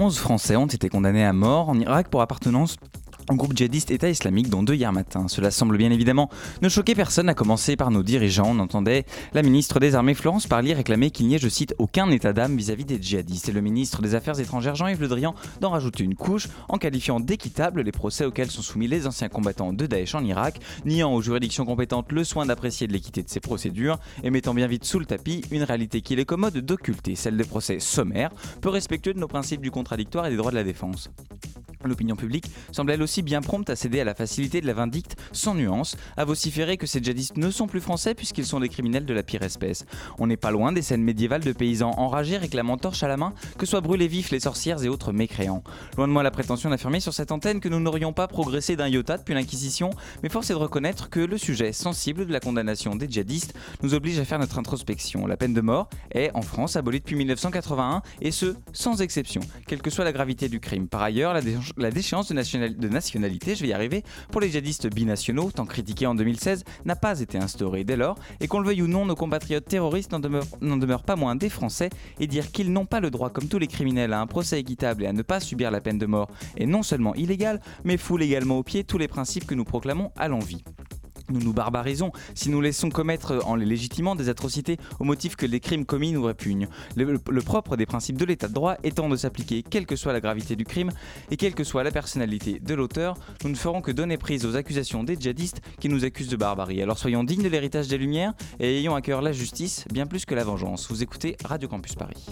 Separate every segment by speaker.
Speaker 1: 11 Français ont été condamnés à mort en Irak pour appartenance un groupe djihadiste État islamique, dont deux hier matin. Cela semble bien évidemment ne choquer personne, à commencer par nos dirigeants. On entendait la ministre des Armées Florence Parly réclamer qu'il n'y ait, je cite, aucun état d'âme vis-à-vis des djihadistes. Et le ministre des Affaires étrangères Jean-Yves Le Drian d'en rajouter une couche en qualifiant d'équitable les procès auxquels sont soumis les anciens combattants de Daesh en Irak, niant aux juridictions compétentes le soin d'apprécier de l'équité de ces procédures et mettant bien vite sous le tapis une réalité qu'il est commode d'occulter, celle des procès sommaires, peu respectueux de nos principes du contradictoire et des droits de la défense. L'opinion publique semble elle aussi bien prompte à céder à la facilité de la vindicte sans nuance, à vociférer que ces djihadistes ne sont plus français puisqu'ils sont des criminels de la pire espèce. On n'est pas loin des scènes médiévales de paysans enragés réclamant torche à la main que soient brûlés vifs les sorcières et autres mécréants. Loin de moi la prétention d'affirmer sur cette antenne que nous n'aurions pas progressé d'un iota depuis l'Inquisition, mais force est de reconnaître que le sujet sensible de la condamnation des djihadistes nous oblige à faire notre introspection. La peine de mort est en France abolie depuis 1981 et ce sans exception, quelle que soit la gravité du crime. Par ailleurs, la la déchéance de, nationalité, je vais y arriver, pour les djihadistes binationaux, tant critiqués en 2016, n'a pas été instaurée dès lors, et qu'on le veuille ou non, nos compatriotes terroristes n'en demeurent, pas moins des Français, et dire qu'ils n'ont pas le droit, comme tous les criminels, à un procès équitable et à ne pas subir la peine de mort est non seulement illégal, mais foule également au pied tous les principes que nous proclamons à l'envie nous nous barbarisons si nous laissons commettre en les légitimant des atrocités au motif que les crimes commis nous répugnent. Le, propre des principes de l'état de droit étant de s'appliquer quelle que soit la gravité du crime et quelle que soit la personnalité de l'auteur, nous ne ferons que donner prise aux accusations des djihadistes qui nous accusent de barbarie. Alors soyons dignes de l'héritage des Lumières et ayons à cœur la justice bien plus que la vengeance. Vous écoutez Radio Campus Paris.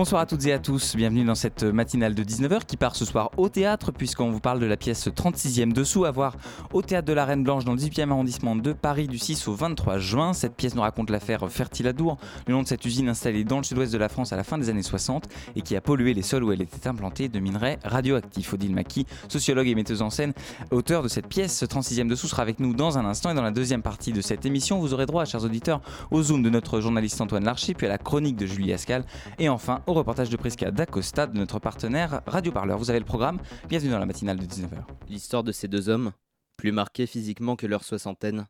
Speaker 1: Bonsoir à toutes et à tous, bienvenue dans cette matinale de 19h qui part ce soir au théâtre puisqu'on vous parle de la pièce 36e dessous à voir au théâtre de la Reine Blanche dans le 18e arrondissement de Paris du 6 au 23 juin. Cette pièce nous raconte l'affaire Fertiladour, le nom de cette usine installée dans le sud-ouest de la France à la fin des années 60 et qui a pollué les sols où elle était implantée de minerais radioactifs. Odile Maki, sociologue et metteuse en scène, auteur de cette pièce 36e dessous sera avec nous dans un instant et dans la deuxième partie de cette émission vous aurez droit, chers auditeurs, au zoom de notre journaliste Antoine Larcher puis à la chronique de Julie Ascal et enfin au reportage de Prisca d'Acosta de notre partenaire Radio Parleur. Vous avez le programme, bienvenue dans la matinale de 19h.
Speaker 2: L'histoire de ces deux hommes, plus marqués physiquement que leur soixantaine,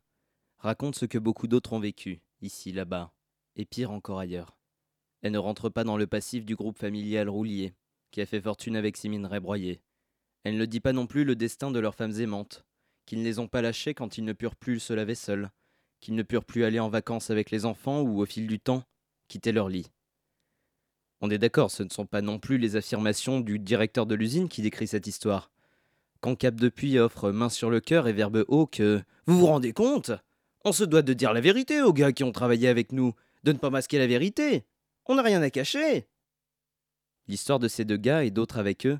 Speaker 2: raconte ce que beaucoup d'autres ont vécu, ici, là-bas, et pire encore ailleurs. Elle ne rentre pas dans le passif du groupe familial Roulier, qui a fait fortune avec ses minerais broyés. Elle ne dit pas non plus le destin de leurs femmes aimantes, qui ne les ont pas lâchés quand ils ne purent plus se laver seuls, qu'ils ne purent plus aller en vacances avec les enfants ou, au fil du temps, quitter leur lit. On est d'accord, ce ne sont pas non plus les affirmations du directeur de l'usine qui décrit cette histoire. Quand Cap Depuis offre main sur le cœur et verbe haut que Vous vous rendez compte? On se doit de dire la vérité aux gars qui ont travaillé avec nous, de ne pas masquer la vérité. On n'a rien à cacher. L'histoire de ces deux gars et d'autres avec eux,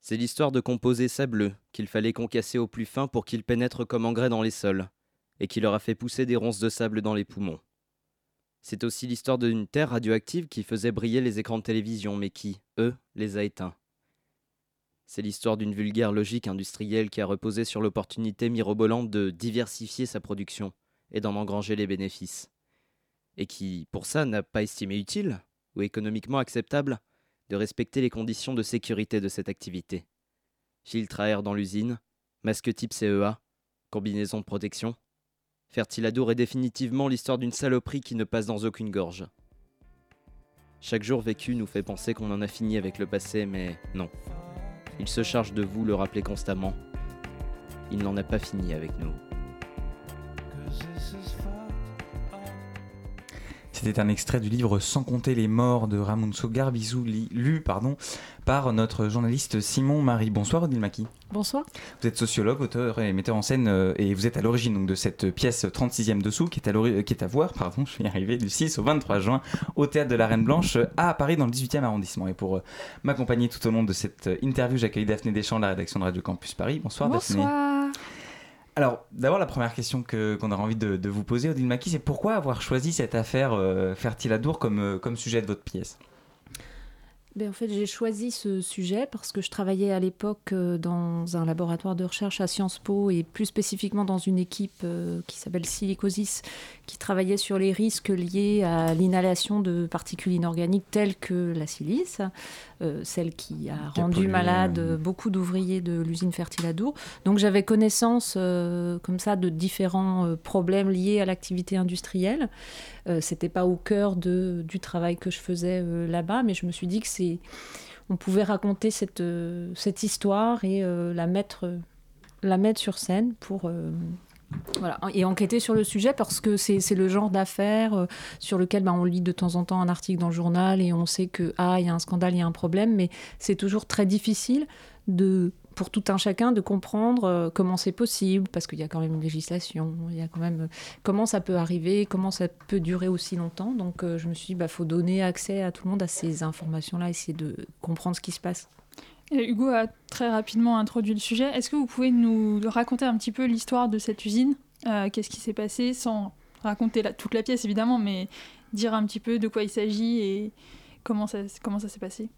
Speaker 2: c'est l'histoire de composés sableux qu'il fallait concasser au plus fin pour qu'ils pénètrent comme engrais dans les sols, et qui leur a fait pousser des ronces de sable dans les poumons. C'est aussi l'histoire d'une terre radioactive qui faisait briller les écrans de télévision, mais qui, eux, les a éteints. C'est l'histoire d'une vulgaire logique industrielle qui a reposé sur l'opportunité mirobolante de diversifier sa production et d'en engranger les bénéfices. Et qui, pour ça, n'a pas estimé utile, ou économiquement acceptable, de respecter les conditions de sécurité de cette activité. Filtre à air dans l'usine, masque type CEA, combinaison de protection, Fertiladour est définitivement l'histoire d'une saloperie qui ne passe dans aucune gorge. Chaque jour vécu nous fait penser qu'on en a fini avec le passé, mais non. Il se charge de vous le rappeler constamment. Il n'en a pas fini avec nous.
Speaker 1: C'était un extrait du livre Sans compter les morts de Ramunso Garbizou, lu pardon, par notre journaliste Simon Marie. Bonsoir Odile Maki.
Speaker 3: Bonsoir.
Speaker 1: Vous êtes sociologue, auteur et metteur en scène euh, et vous êtes à l'origine de cette pièce 36e dessous qui est, à qui est à voir pardon, je vais y arriver, du 6 au 23 juin au Théâtre de la Reine Blanche à Paris dans le 18e arrondissement. Et pour euh, m'accompagner tout au long de cette interview, j'accueille Daphné Deschamps de la rédaction de Radio Campus Paris. Bonsoir,
Speaker 3: Bonsoir. Daphné.
Speaker 1: Alors, d'abord, la première question que, qu'on aurait envie de, vous poser, Odile Maki, c'est pourquoi avoir choisi cette affaire euh, Fertiladour euh, comme sujet de votre pièce?
Speaker 3: Ben, en fait, j'ai choisi ce sujet parce que je travaillais à l'époque euh, dans un laboratoire de recherche à Sciences Po et plus spécifiquement dans une équipe euh, qui s'appelle Silicosis qui travaillait sur les risques liés à l'inhalation de particules inorganiques telles que la silice, euh, celle qui a
Speaker 1: Qui a
Speaker 3: rendu
Speaker 1: pollué,
Speaker 3: malade beaucoup d'ouvriers de l'usine Fertiladour. Donc j'avais connaissance comme ça de différents problèmes liés à l'activité industrielle. Euh, C'était pas au cœur de, du travail que je faisais euh, là-bas, mais je me suis dit que c'est, on pouvait raconter cette, euh, cette histoire et la mettre, la mettre sur scène pour voilà, et enquêter sur le sujet parce que c'est le genre d'affaire sur lequel ben, on lit de temps en temps un article dans le journal et on sait que ah il y a un scandale, il y a un problème, mais c'est toujours très difficile de pour tout un chacun de comprendre euh, comment c'est possible parce qu'il y a quand même une législation, il y a quand même euh, comment ça peut arriver, comment ça peut durer aussi longtemps. Donc euh, je me suis dit bah faut donner accès à tout le monde à ces informations-là, essayer de comprendre ce qui se passe.
Speaker 4: Et Hugo a très rapidement introduit le sujet. Est-ce que vous pouvez nous raconter un petit peu l'histoire de cette usine Qu'est-ce qui s'est passé sans raconter toute la pièce évidemment, mais dire un petit peu de quoi il s'agit et comment ça, comment ça s'est passé?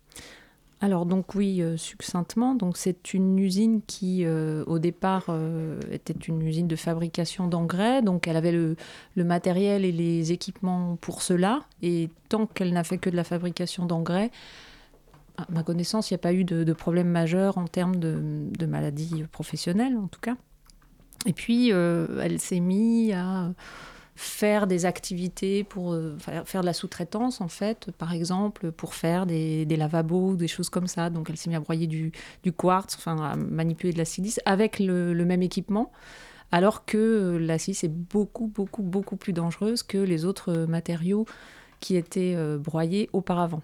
Speaker 3: Alors donc oui, euh, succinctement, donc c'est une usine qui euh, au départ euh, était une usine de fabrication d'engrais, donc elle avait le, matériel et les équipements pour cela, et tant qu'elle n'a fait que de la fabrication d'engrais, à ma connaissance, il n'y a pas eu de, de problème majeur en termes de, maladies professionnelles en tout cas. Et puis elle s'est mise à faire des activités pour euh, faire de la sous-traitance en fait, par exemple pour faire des, lavabos, des choses comme ça. Donc elle s'est mise à broyer du, du quartz, enfin à manipuler de la silice avec le, même équipement, alors que euh, la silice est beaucoup beaucoup beaucoup plus dangereuse que les autres euh, matériaux qui étaient broyés auparavant.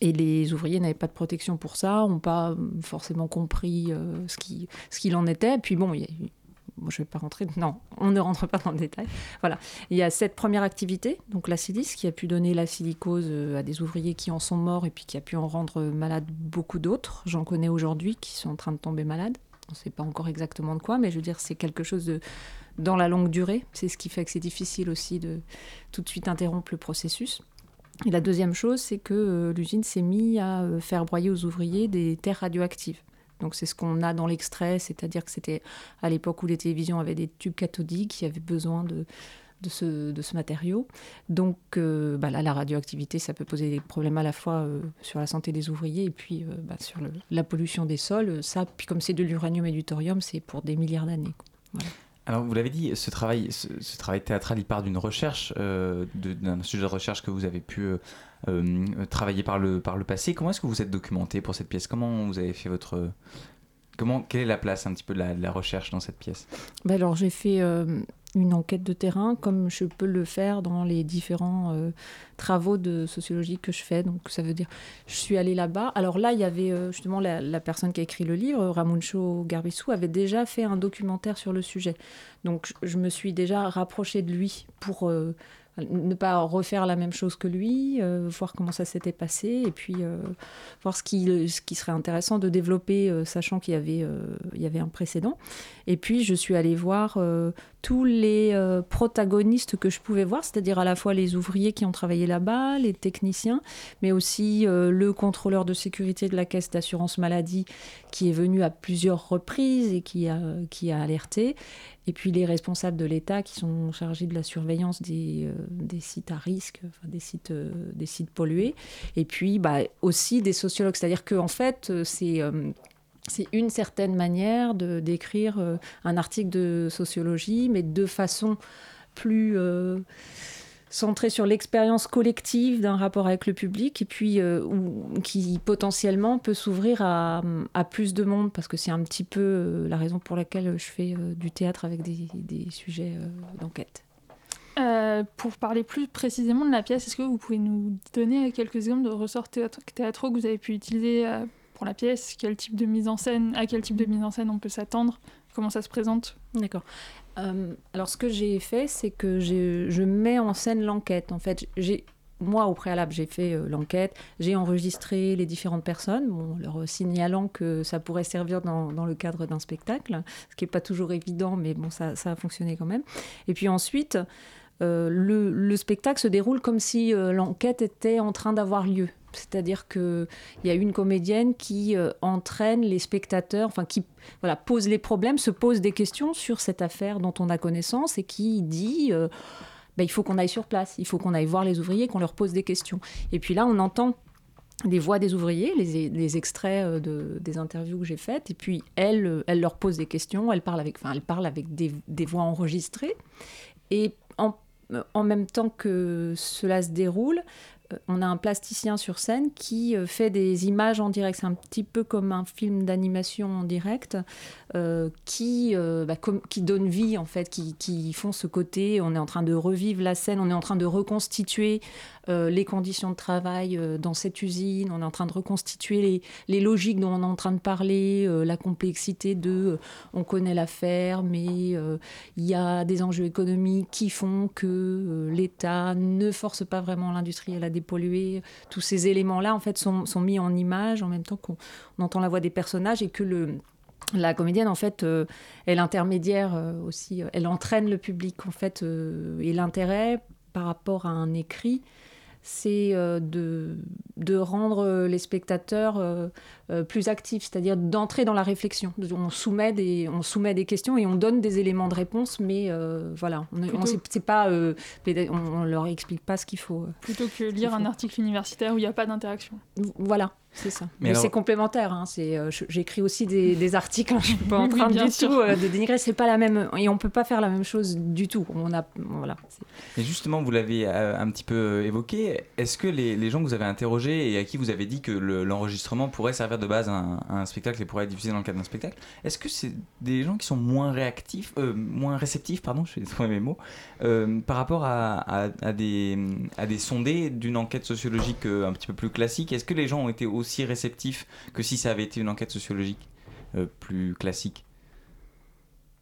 Speaker 3: Et les ouvriers n'avaient pas de protection pour ça, n'ont pas forcément compris ce qui- ce qu'il en était. Puis bon, il y a eu- Je ne vais pas rentrer. Non, on ne rentre pas dans le détail. Voilà. Il y a cette première activité, donc la silice, qui a pu donner la silicose euh, à des ouvriers qui en sont morts et puis qui a pu en rendre malade beaucoup d'autres. J'en connais aujourd'hui qui sont en train de tomber malades. On ne sait pas encore exactement de quoi, mais je veux dire, c'est quelque chose de dans la longue durée. C'est ce qui fait que c'est difficile aussi de tout de suite interrompre le processus. Et la deuxième chose, c'est que euh, l'usine s'est mise à euh, faire broyer aux ouvriers des terres radioactives. Donc c'est ce qu'on a dans l'extrait, c'est-à-dire que c'était à l'époque où les télévisions avaient des tubes cathodiques qui avaient besoin de, de, ce, de ce matériau. Donc euh, bah là, la radioactivité, ça peut poser des problèmes à la fois euh, sur la santé des ouvriers et puis euh, bah, sur la pollution des sols. Ça, puis comme c'est de l'uranium et du thorium, c'est pour des milliards d'années.
Speaker 1: Alors, vous l'avez dit, ce travail, ce, travail théâtral, il part d'une recherche, d'un sujet de recherche que vous avez pu euh, travailler par le, par le passé. Comment est-ce que vous êtes documenté pour cette pièce? Comment vous avez fait votre... Comment, quelle est la place un petit peu de la, recherche dans cette pièce?
Speaker 3: Bah alors j'ai fait euh, une enquête de terrain comme je peux le faire dans les différents euh, travaux de sociologie que je fais. Donc ça veut dire, je suis allée là-bas. Alors là, il y avait justement la, la personne qui a écrit le livre, Ramuncho Garbissou, avait déjà fait un documentaire sur le sujet. Donc je- me suis déjà rapprochée de lui pour ne pas refaire la même chose que lui, euh, voir comment ça s'était passé et puis euh, voir ce qui, ce qui serait intéressant de développer, euh, sachant qu'il y, avait, y avait un précédent. Et puis, je suis allée voir tous les protagonistes que je pouvais voir, c'est-à-dire à la fois les ouvriers qui ont travaillé là-bas, les techniciens, mais aussi le contrôleur de sécurité de la caisse d'assurance maladie qui est venu à plusieurs reprises et qui a, qui a alerté. Et puis les responsables de l'État qui sont chargés de la surveillance des, euh, des sites à risque, des, sites, euh, des sites pollués. Et puis bah, aussi des sociologues, c'est-à-dire qu'en fait, euh, c'est... c'est une certaine manière de d'écrire un article de sociologie, mais de façon plus centrée sur l'expérience collective d'un rapport avec le public, et puis euh, qui potentiellement peut s'ouvrir à, à plus de monde, parce que c'est un petit peu euh, la raison pour laquelle je fais euh, du théâtre avec des, des sujets euh, d'enquête.
Speaker 4: Pour parler plus précisément de la pièce, est-ce que vous pouvez nous donner quelques exemples de ressorts théâtraux que vous avez pu utiliser pour la pièce? Quel type de mise en scène À quel type de mise en scène on peut s'attendre? Comment ça se présente?
Speaker 3: D'accord. Euh, alors, ce que j'ai fait, c'est que je mets en scène l'enquête. En fait, j'ai moi, au préalable, j'ai fait euh, l'enquête, j'ai enregistré les différentes personnes, leur signalant que ça pourrait servir dans, dans le cadre d'un spectacle, ce qui n'est pas toujours évident, mais bon, ça, ça, a fonctionné quand même. Et puis ensuite, euh, le, le, spectacle se déroule comme si euh, l'enquête était en train d'avoir lieu. C'est-à-dire qu'il y a une comédienne qui euh, entraîne les spectateurs, enfin qui pose les problèmes, se pose des questions sur cette affaire dont on a connaissance et qui dit euh, ben, il faut qu'on aille sur place, il faut qu'on aille voir les ouvriers, qu'on leur pose des questions. Et puis là, on entend des voix des ouvriers, les, extraits euh, de, des interviews que j'ai faites, et puis elle, leur pose des questions, elle parle avec, elle parle avec des, voix enregistrées. Et en même temps que cela se déroule, on a un plasticien sur scène qui euh, fait des images en direct. C'est un petit peu comme un film d'animation en direct euh, qui, bah, qui donne vie, en fait, qui, font ce côté. On est en train de revivre la scène, on est en train de reconstituer les conditions de travail dans cette usine, on est en train de reconstituer les, logiques dont on est en train de parler, la complexité de on connaît l'affaire, mais il y a des enjeux économiques qui font que l'État ne force pas vraiment l'industrie à la polluer Tous ces éléments-là, en fait, sont, sont, mis en image en même temps qu'on entend la voix des personnages et que le, la comédienne, en fait, euh, elle intermédiaire euh, aussi, euh, elle entraîne le public, en fait, et l'intérêt par rapport à un écrit, c'est de, de rendre les spectateurs plus actifs, c'est-à-dire d'entrer dans la réflexion. On soumet, des, on soumet des questions et on donne des éléments de réponse, mais voilà, on, pas, on, leur explique pas ce qu'il faut.
Speaker 4: Plutôt que lire un article universitaire où il n'y a pas d'interaction.
Speaker 3: Voilà. C'est ça. Mais, c'est complémentaire. Hein. C'est, euh, j'écris aussi des, articles. Hein. Je ne suis pas en train du tout euh, de dénigrer. C'est pas la même et on peut pas faire la même chose du tout. On a voilà.
Speaker 1: Et justement, vous l'avez euh, un petit peu évoqué. Est-ce que les, les, gens que vous avez interrogés et à qui vous avez dit que l'enregistrement pourrait servir de base à un, spectacle et pourrait être diffusé dans le cadre d'un spectacle, est-ce que c'est des gens qui sont moins réactifs, moins réceptifs, pardon, je vais trouver mes mots, par rapport à, à, des à des sondés d'une enquête sociologique un petit peu plus classique? Est-ce que les gens ont été aussi réceptif que si ça avait été une enquête sociologique euh, plus classique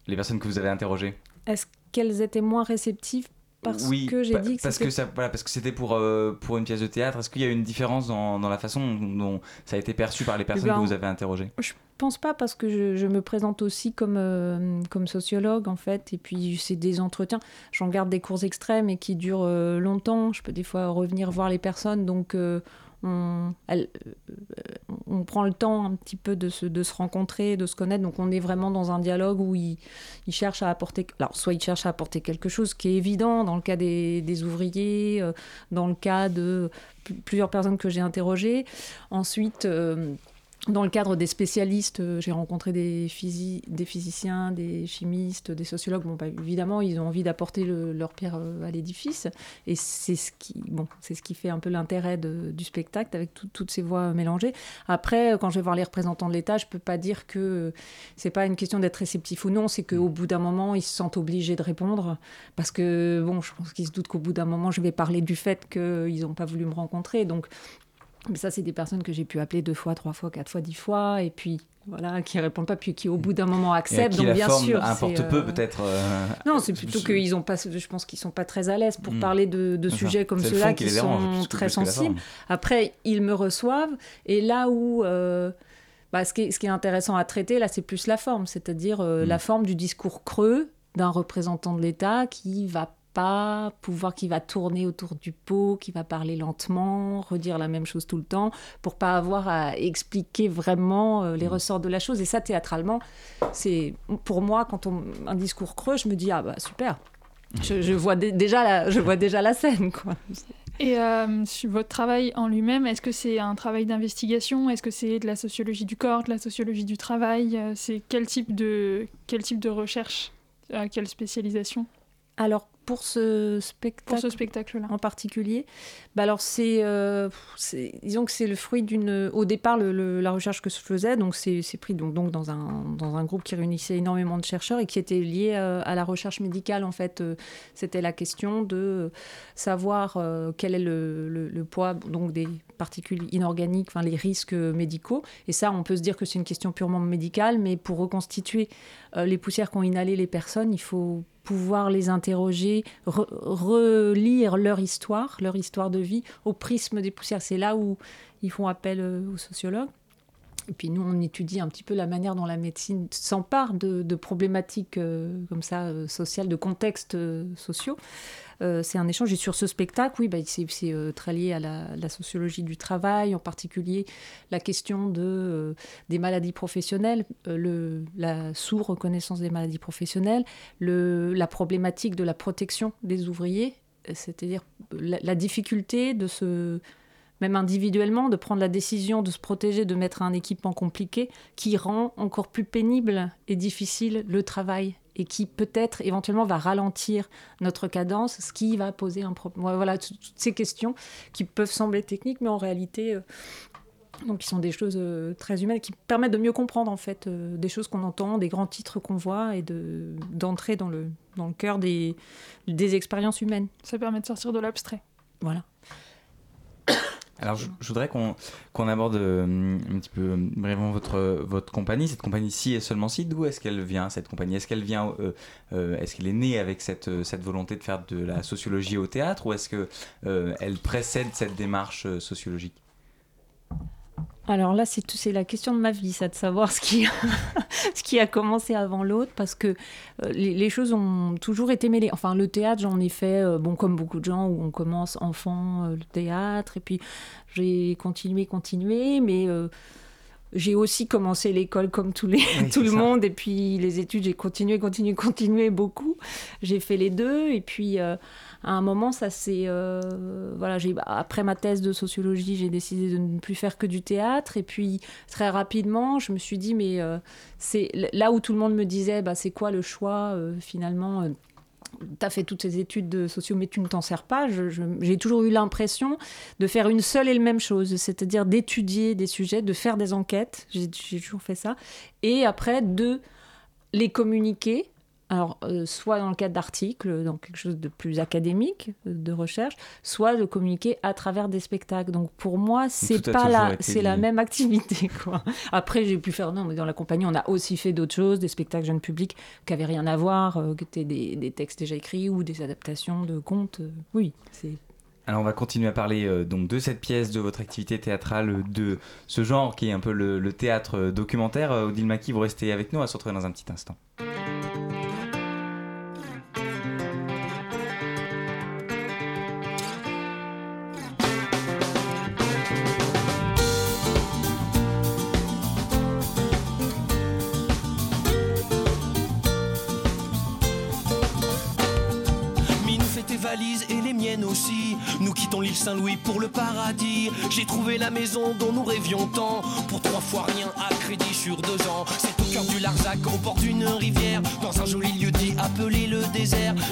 Speaker 1: Les personnes que vous avez interrogées
Speaker 3: Est-ce qu'elles étaient moins réceptives parce que j'ai dit que
Speaker 1: parce que ça, voilà, parce que c'était pour euh, pour une pièce de théâtre. Est-ce qu'il y a une différence dans, dans, la façon dont ça a été perçu par les personnes eh que ben, vous avez interrogées?
Speaker 3: Je pense pas parce que je, je me présente aussi comme euh, comme sociologue en fait et puis c'est des entretiens. J'en garde des cours extrêmes et qui durent longtemps. Je peux des fois revenir voir les personnes donc on, euh, on, prend le temps un petit peu de se, de se, rencontrer, de se connaître. Donc on est vraiment dans un dialogue où il, il cherche à apporter, alors soit il cherche à apporter quelque chose qui est évident dans le cas des, des ouvriers, euh, dans le cas de plusieurs personnes que j'ai interrogées. Ensuite, euh, dans le cadre des spécialistes, euh, j'ai rencontré des, physiciens, des chimistes, des sociologues. Bon, bah, évidemment, ils ont envie d'apporter leur pierre euh, à l'édifice. Et c'est ce, qui, bon, ce qui fait un peu l'intérêt du spectacle, avec toutes ces voix mélangées. Après, quand je vais voir les représentants de l'État, je ne peux pas dire que c'est pas une question d'être réceptif ou non, c'est qu'au bout d'un moment, ils se sentent obligés de répondre. Parce que, bon, je pense qu'ils se doutent qu'au bout d'un moment, je vais parler du fait qu'ils n'ont pas voulu me rencontrer. Donc, mais ça, c'est des personnes que j'ai pu appeler deux fois, trois fois, quatre fois, dix fois, et puis voilà, qui répondent pas, puis qui au bout d'un moment acceptent.
Speaker 1: donc
Speaker 3: la bien
Speaker 1: forme
Speaker 3: sûr,
Speaker 1: importe peu euh, peut-être. Euh,
Speaker 3: non, c'est plutôt qu'ils ont pas, je pense qu'ils sont pas très à l'aise pour hmm. parler de, de sujets comme ceux-là qui, sont très sensibles. Après, ils me reçoivent, et là où euh, bah, ce, qui est, ce, qui est, intéressant à traiter, là, c'est plus la forme, c'est-à-dire hmm. la forme du discours creux d'un représentant de l'État qui va pouvoir qui va tourner autour du pot, qui va parler lentement, redire la même chose tout le temps, pour pas avoir à expliquer vraiment euh, les mm. ressorts de la chose. Et ça, théâtralement, c'est pour moi, quand on un discours creux, je me dis ah bah super, je, vois déjà la, je vois déjà la scène quoi.
Speaker 4: Et euh, sur votre travail en lui-même, est-ce que c'est un travail d'investigation? Est-ce que c'est de la sociologie du corps, de la sociologie du travail? Euh, C'est quel type de quel type de recherche? Quelle spécialisation?
Speaker 3: Alors pour ce spectacle,
Speaker 4: ce spectacle-là
Speaker 3: en particulier, bah alors c'est, euh, disons que c'est le fruit d'une, au départ le, la recherche que je faisais, donc c'est, pris donc, donc dans un dans un groupe qui réunissait énormément de chercheurs et qui était lié euh, à la recherche médicale en fait. Euh, c'était la question de savoir quel est le, le, poids donc des particules inorganiques, enfin les risques médicaux. Et ça, on peut se dire que c'est une question purement médicale, mais pour reconstituer les poussières qu'ont inhalées les personnes, il faut pouvoir les interroger, relire leur histoire, leur histoire de vie au prisme des poussières. C'est là où ils font appel aux sociologues. Et puis nous, on étudie un petit peu la manière dont la médecine s'empare de, problématiques comme ça, sociales, de contextes sociaux. Euh, c'est un échange. Et sur ce spectacle, oui, bah, c'est euh, très lié à la, sociologie du travail, en particulier la question de, euh, des maladies professionnelles, le, la sous-reconnaissance des maladies professionnelles, le, la problématique de la protection des ouvriers, c'est-à-dire la, difficulté de se même individuellement, de prendre la décision de se protéger, de mettre un équipement compliqué qui rend encore plus pénible et difficile le travail et qui peut-être éventuellement va ralentir notre cadence, ce qui va poser un problème. Voilà, toutes ces questions qui peuvent sembler techniques, mais en réalité, euh, donc, qui sont des choses euh, très humaines, qui permettent de mieux comprendre en fait euh, des choses qu'on entend, des grands titres qu'on voit, et de d'entrer dans le dans le cœur des des expériences humaines.
Speaker 4: Ça permet de sortir de l'abstrait.
Speaker 3: Voilà.
Speaker 1: Alors, je, voudrais qu'on aborde euh, un petit peu euh, brièvement votre, votre compagnie. Cette compagnie-ci est seulement-ci. D'où est-ce qu'elle vient, cette compagnie? Est-ce qu'elle vient, euh, est-ce qu'elle est née avec cette, cette volonté de faire de la sociologie au théâtre ou est-ce qu'elle précède cette démarche sociologique?
Speaker 3: Alors là, c'est la question de ma vie, ça, de savoir ce qui, a, commencé avant l'autre, parce que euh, les, choses ont toujours été mêlées. Enfin, le théâtre, j'en ai fait, euh, bon, comme beaucoup de gens, où on commence enfant euh, le théâtre, et puis j'ai continué, continué, mais j'ai aussi commencé l'école comme tous les, tout le monde, et puis les études, j'ai continué, continué, continué beaucoup. J'ai fait les deux, et puis à un moment, ça c'est euh, voilà, j'ai après ma thèse de sociologie, j'ai décidé de ne plus faire que du théâtre et puis très rapidement, je me suis dit mais euh, c'est là où tout le monde me disait bah c'est quoi le choix euh, finalement tu fait toutes ces études de sociaux, mais tu ne t'en sers pas. J'ai toujours eu l'impression de faire une seule et la même chose, c'est-à-dire d'étudier des sujets, de faire des enquêtes. J'ai toujours fait ça. Et après, de les communiquer alors, euh, soit dans le cadre d'articles, dans quelque chose de plus académique, euh, de recherche, soit de communiquer à travers des spectacles. Donc, pour moi, c'est pas la, c'est la même activité, quoi. Après, j'ai pu faire, non, mais dans la compagnie, on a aussi fait d'autres choses, des spectacles jeunes publics qui n'avaient rien à voir, euh, qui étaient des, des, textes déjà écrits ou des adaptations de contes. oui, c'est
Speaker 1: alors on va continuer à parler donc de cette pièce, de votre activité théâtrale, de ce genre qui est un peu le, le théâtre documentaire. Odile Maki, vous restez avec nous, on va se retrouver dans un petit instant.
Speaker 5: L'île Saint-Louis pour le paradis. J'ai trouvé la maison dont nous rêvions tant. Pour trois fois rien à crédit sur deux ans. C'est au cœur du Larzac, au bord d'une rivière. Dans un joli lieu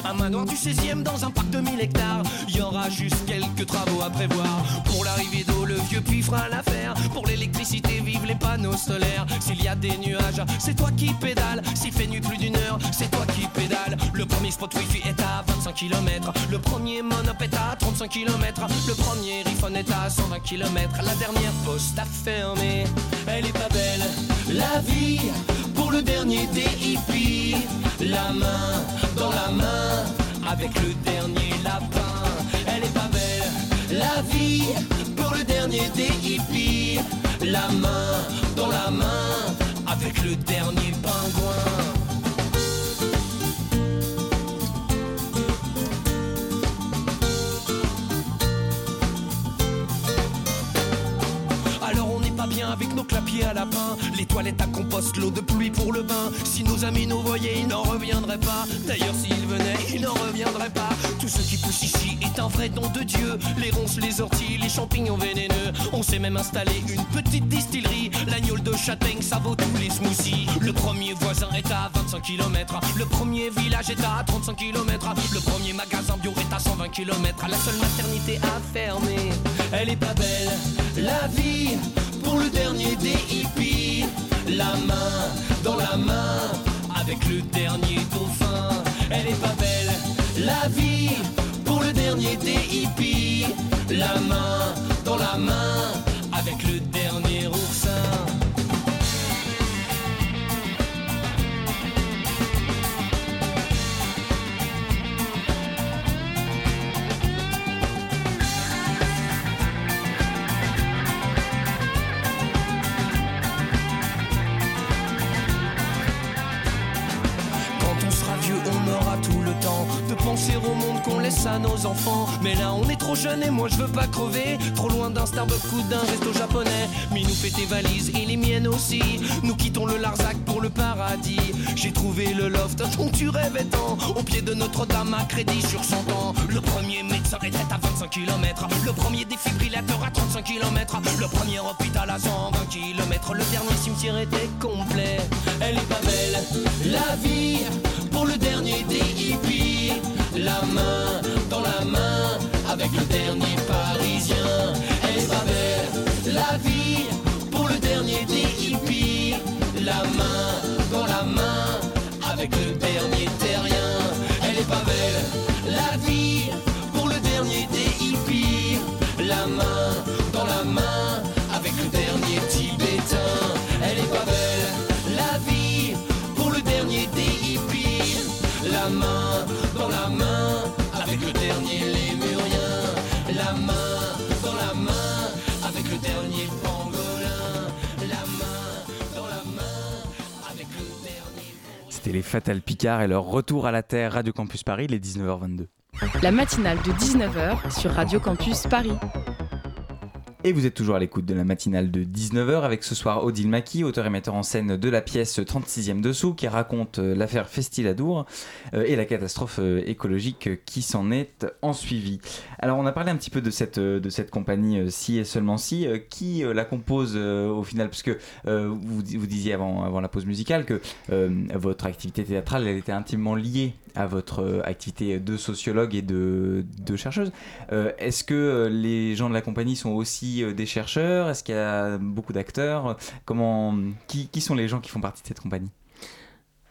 Speaker 5: Un manoir du 16e dans un parc de 1000 hectares. Y aura juste quelques travaux à prévoir. Pour l'arrivée d'eau, le vieux puits fera l'affaire. Pour l'électricité, vive les panneaux solaires. S'il y a des nuages, c'est toi qui pédales. S'il fait nuit plus d'une heure, c'est toi qui pédales. Le premier spot wifi est à 25 km. Le premier monop est à 35 km. Le premier iPhone est à 120 km. La dernière poste a fermé. Elle est pas belle, la vie. Pour le dernier des hippies. La main dans la main. Avec le dernier lapin. Elle est pas belle, la vie. Pour le dernier des hippies. La main dans la main. Avec le dernier pingouin. Avec nos clapiers à lapin. Les toilettes à compost, l'eau de pluie pour le bain. Si nos amis nous voyaient, ils n'en reviendraient pas. D'ailleurs, s'ils venaient, ils n'en reviendraient pas. Tout ce qui pousse ici est un vrai don de Dieu. Les ronces, les orties, les champignons vénéneux. On s'est même installé une petite distillerie. L'agneau de châtaigne, ça vaut tous les smoothies. Le premier voisin est à 25 km. Le premier village est à 35 km. Le premier magasin bio est à 120 km. La seule maternité a fermé. Elle est pas belle, la vie pour le dernier des hippies. La main dans la main avec le dernier dauphin. Elle est pas belle, la vie pour le dernier des hippies. La main dans la main Mais là, on est trop jeune et moi je veux pas crever. Trop loin d'un Starbucks ou d'un resto japonais. Minou fait tes valises et les miennes aussi. Nous quittons le Larzac pour le paradis. J'ai trouvé le loft dont tu rêvais tant. Au pied de Notre-Dame à crédit sur 100 ans. Le premier médecin était à 25 km. Le premier défibrillateur à 35 km. Le premier hôpital à 120 km. Le dernier cimetière était complet. Elle est pas belle, la vie pour le dernier des hippies. La main le dernier parisien. Elle est pas la vie pour le dernier des hippies. La main
Speaker 1: les Fatal Picard et leur retour à la Terre, Radio Campus Paris, les 19h22.
Speaker 6: La matinale de 19h sur Radio Campus Paris.
Speaker 1: Et vous êtes toujours à l'écoute de la matinale de 19h avec ce soir Odile Maki, auteur et metteur en scène de la pièce 36e dessous qui raconte euh, l'affaire Festiladour euh, et la catastrophe euh, écologique qui s'en est en suivi. Alors on a parlé un petit peu de cette, compagnie Si et seulement Si. Qui la compose au final? Parce que vous, disiez avant, la pause musicale que votre activité théâtrale elle était intimement liée à votre euh, activité de sociologue et de, chercheuse. Euh, Est-ce que euh, les gens de la compagnie sont aussi euh, des chercheurs? Est-ce qu'il y a beaucoup d'acteurs? Comment qui, sont les gens qui font partie de cette compagnie?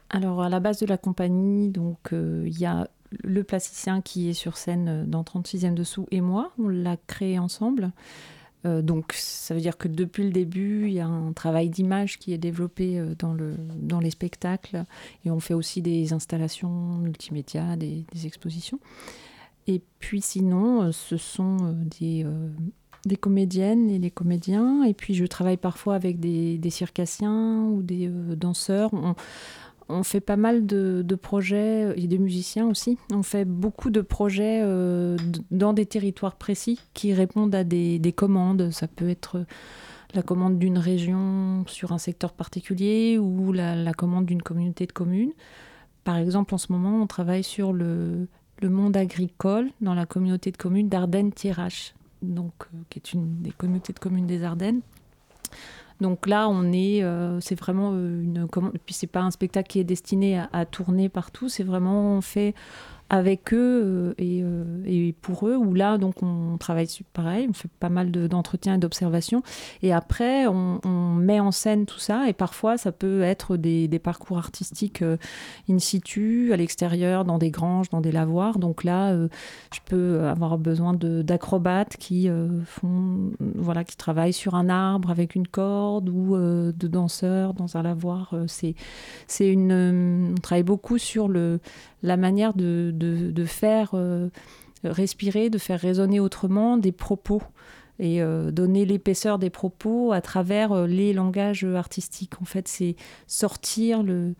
Speaker 3: Alors, à la base de la compagnie, donc euh, il y a le plasticien qui est sur scène euh, dans 36e dessous et moi. On l'a créé ensemble. Euh, donc, ça veut dire que depuis le début, il y a un travail d'image qui est développé euh, dans, le, dans les spectacles. Et on fait aussi des installations multimédia, des, expositions. Et puis sinon, euh, ce sont des, des comédiennes et des comédiens. Et puis je travaille parfois avec des, des circassiens ou des danseurs. On fait pas mal de, projets et des musiciens aussi. On fait beaucoup de projets euh, dans des territoires précis qui répondent à des, des commandes. Ça peut être la commande d'une région sur un secteur particulier ou la, commande d'une communauté de communes. Par exemple, en ce moment, on travaille sur le, monde agricole dans la communauté de communes d'Ardennes-Thiérache, euh, qui est une des communautés de communes des Ardennes. Donc là, on est, euh, c'est vraiment euh, une commande. Puis c'est pas un spectacle qui est destiné à, tourner partout. C'est vraiment fait avec eux euh, et, euh, et pour eux. Où là, donc on travaille pareil. On fait pas mal de- d'entretiens et d'observations. Et après, on, met en scène tout ça. Et parfois, ça peut être des, des parcours artistiques euh, in situ, à l'extérieur, dans des granges, dans des lavoirs. Donc là, je peux avoir besoin de- d'acrobates qui font, voilà, qui travaillent sur un arbre avec une corde ou de danseurs dans un lavoir. C'est, une, on travaille beaucoup sur le, la manière de, faire euh, respirer, de faire résonner autrement des propos et euh, donner l'épaisseur des propos à travers euh, les langages artistiques. En fait, c'est sortir le,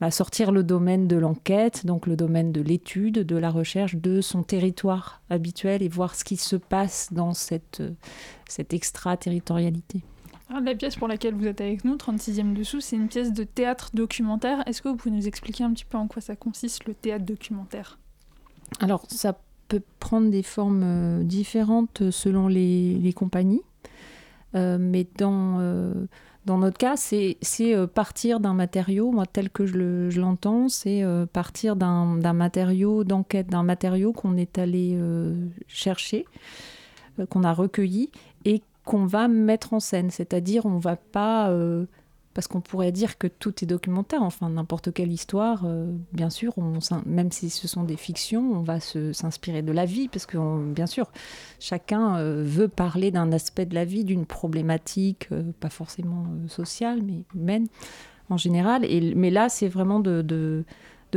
Speaker 3: bah, sortir le domaine de l'enquête, donc le domaine de l'étude, de la recherche, de son territoire habituel et voir ce qui se passe dans cette, cette extraterritorialité.
Speaker 4: Alors, la pièce pour laquelle vous êtes avec nous, 36e dessous, c'est une pièce de théâtre documentaire. Est-ce que vous pouvez nous expliquer un petit peu en quoi ça consiste, le théâtre documentaire?
Speaker 3: Alors, ça peut prendre des formes euh, différentes selon les, compagnies. Euh, mais dans, euh, dans notre cas, c'est euh, partir d'un matériau, tel que je le- je l'entends, c'est euh, partir d'un matériau d'enquête, d'un matériau qu'on est allé euh, chercher, euh, qu'on a recueilli et qu'on va mettre en scène. C'est-à-dire, on va pas... euh, parce qu'on pourrait dire que tout est documentaire, enfin n'importe quelle histoire, euh, bien sûr, on, même si ce sont des fictions, on va s'inspirer de la vie, parce que bien sûr, chacun euh, veut parler d'un aspect de la vie, d'une problématique, pas forcément sociale, mais humaine en général. Et, mais là, c'est vraiment de, de,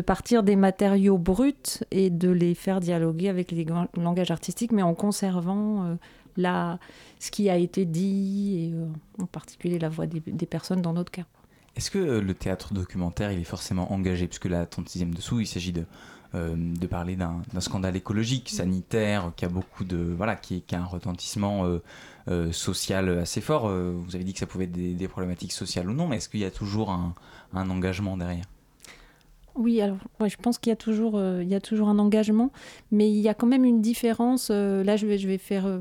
Speaker 3: partir des matériaux bruts et de les faire dialoguer avec les langages artistiques, mais en conservant la, ce qui a été dit, et euh, en particulier la voix des, des personnes dans notre cas.
Speaker 1: Est-ce que euh, le théâtre documentaire il est forcément engagé? Puisque la 36e dessous, il s'agit de de parler d'un scandale écologique, sanitaire, qui a beaucoup de voilà, qui, qui a un retentissement social assez fort. vous avez dit que ça pouvait être des, problématiques sociales ou non, mais est-ce qu'il y a toujours un engagement derrière?
Speaker 3: Oui, alors je pense qu'il y, a toujours, euh, y a toujours un engagement, mais il y a quand même une différence. Euh, là, je vais, je vais faire. Euh,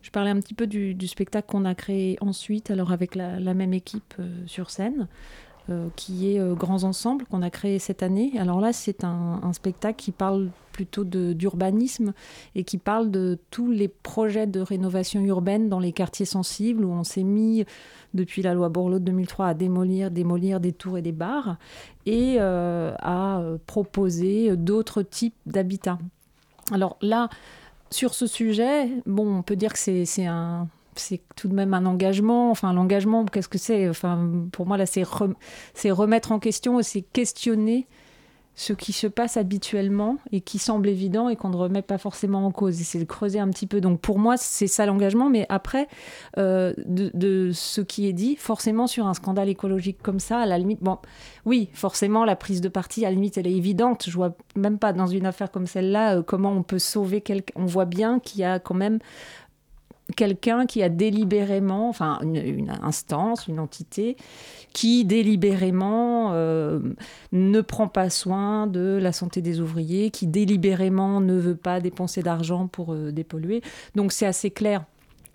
Speaker 3: je parlais un petit peu du, spectacle qu'on a créé ensuite, alors avec la, même équipe sur scène. Qui est Grands Ensembles, qu'on a créé cette année. Alors là, c'est un, spectacle qui parle plutôt d'urbanisme et qui parle de tous les projets de rénovation urbaine dans les quartiers sensibles où on s'est mis depuis la loi Borloo de 2003 à démolir, démolir des tours et des bars et euh, à euh, proposer d'autres types d'habitats. Alors là, sur ce sujet, bon, on peut dire que c'est un c'est tout de même un engagement. Enfin, l'engagement, qu'est-ce que c'est Enfin, pour moi, là, c'est remettre en question, c'est questionner ce qui se passe habituellement et qui semble évident et qu'on ne remet pas forcément en cause. Et c'est creuser un petit peu. Donc pour moi, c'est ça l'engagement. Mais après, euh, de, ce qui est dit, forcément sur un scandale écologique comme ça, à la limite, bon, oui, forcément, la prise de parti, à la limite, elle est évidente. Je vois même pas dans une affaire comme celle-là euh, comment on peut sauver quelqu'un. On voit bien qu'il y a quand même quelqu'un qui a délibérément, enfin une, instance, une entité, qui délibérément euh, ne prend pas soin de la santé des ouvriers, qui délibérément ne veut pas dépenser d'argent pour euh, dépolluer. Donc c'est assez clair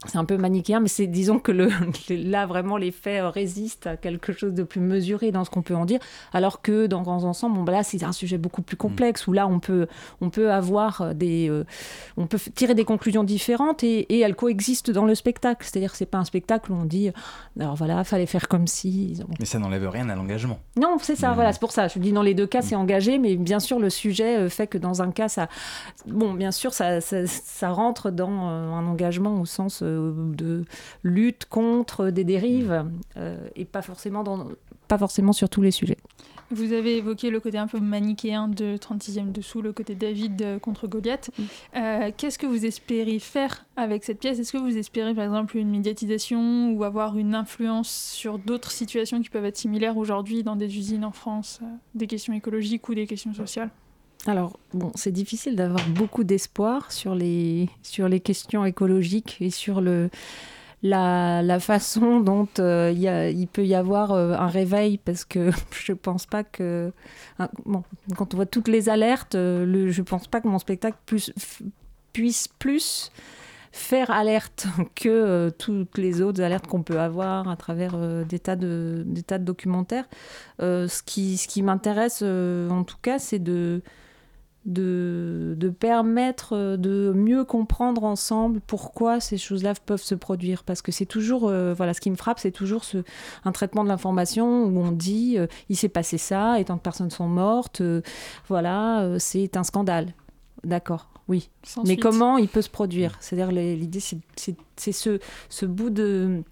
Speaker 3: c'est un peu manichéen, mais c'est disons que le, là vraiment les faits résistent à quelque chose de plus mesuré dans ce qu'on peut en dire, alors que dans Grands Ensembles, bon, bah là c'est un sujet beaucoup plus complexe où là on peut on peut avoir des euh, on peut tirer des conclusions différentes et, et elles coexistent dans le spectacle. C'est-à-dire que c'est pas un spectacle où on dit alors voilà fallait faire comme si.
Speaker 1: Mais ça n'enlève rien à l'engagement.
Speaker 3: Non, c'est ça. Voilà, c'est pour ça. Je dis dans les deux cas c'est engagé, mais bien sûr le sujet euh, fait que dans un cas ça bon bien sûr ça ça, ça rentre dans euh, un engagement au sens de lutte contre des dérives euh, et pas forcément, dans, pas forcément sur tous les sujets.
Speaker 4: Vous avez évoqué le côté un peu manichéen de 36e dessous, le côté David euh, contre Goliath. Euh, qu'est-ce que vous espérez faire avec cette pièce? Est-ce que vous espérez par exemple une médiatisation ou avoir une influence sur d'autres situations qui peuvent être similaires aujourd'hui dans des usines en France, des questions écologiques ou des questions sociales?
Speaker 3: Alors, bon, c'est difficile d'avoir beaucoup d'espoir sur les, sur les questions écologiques et sur le, la, façon dont euh, il peut y avoir euh, un réveil, parce que je ne pense pas que. bon, quand on voit toutes les alertes, euh, je ne pense pas que mon spectacle puisse plus faire alerte que toutes les autres alertes qu'on peut avoir à travers des, tas de, des tas de documentaires. ce qui, ce qui m'intéresse, en tout cas, c'est de de, permettre de mieux comprendre ensemble pourquoi ces choses-là peuvent se produire. Parce que c'est toujours, euh, voilà, ce qui me frappe, c'est toujours ce, un traitement de l'information où on dit euh, il s'est passé ça et tant de personnes sont mortes, euh, voilà, c'est un scandale. D'accord, oui. Mais comment il peut se produire? C'est-à-dire l'idée, c'est ce, ce bout de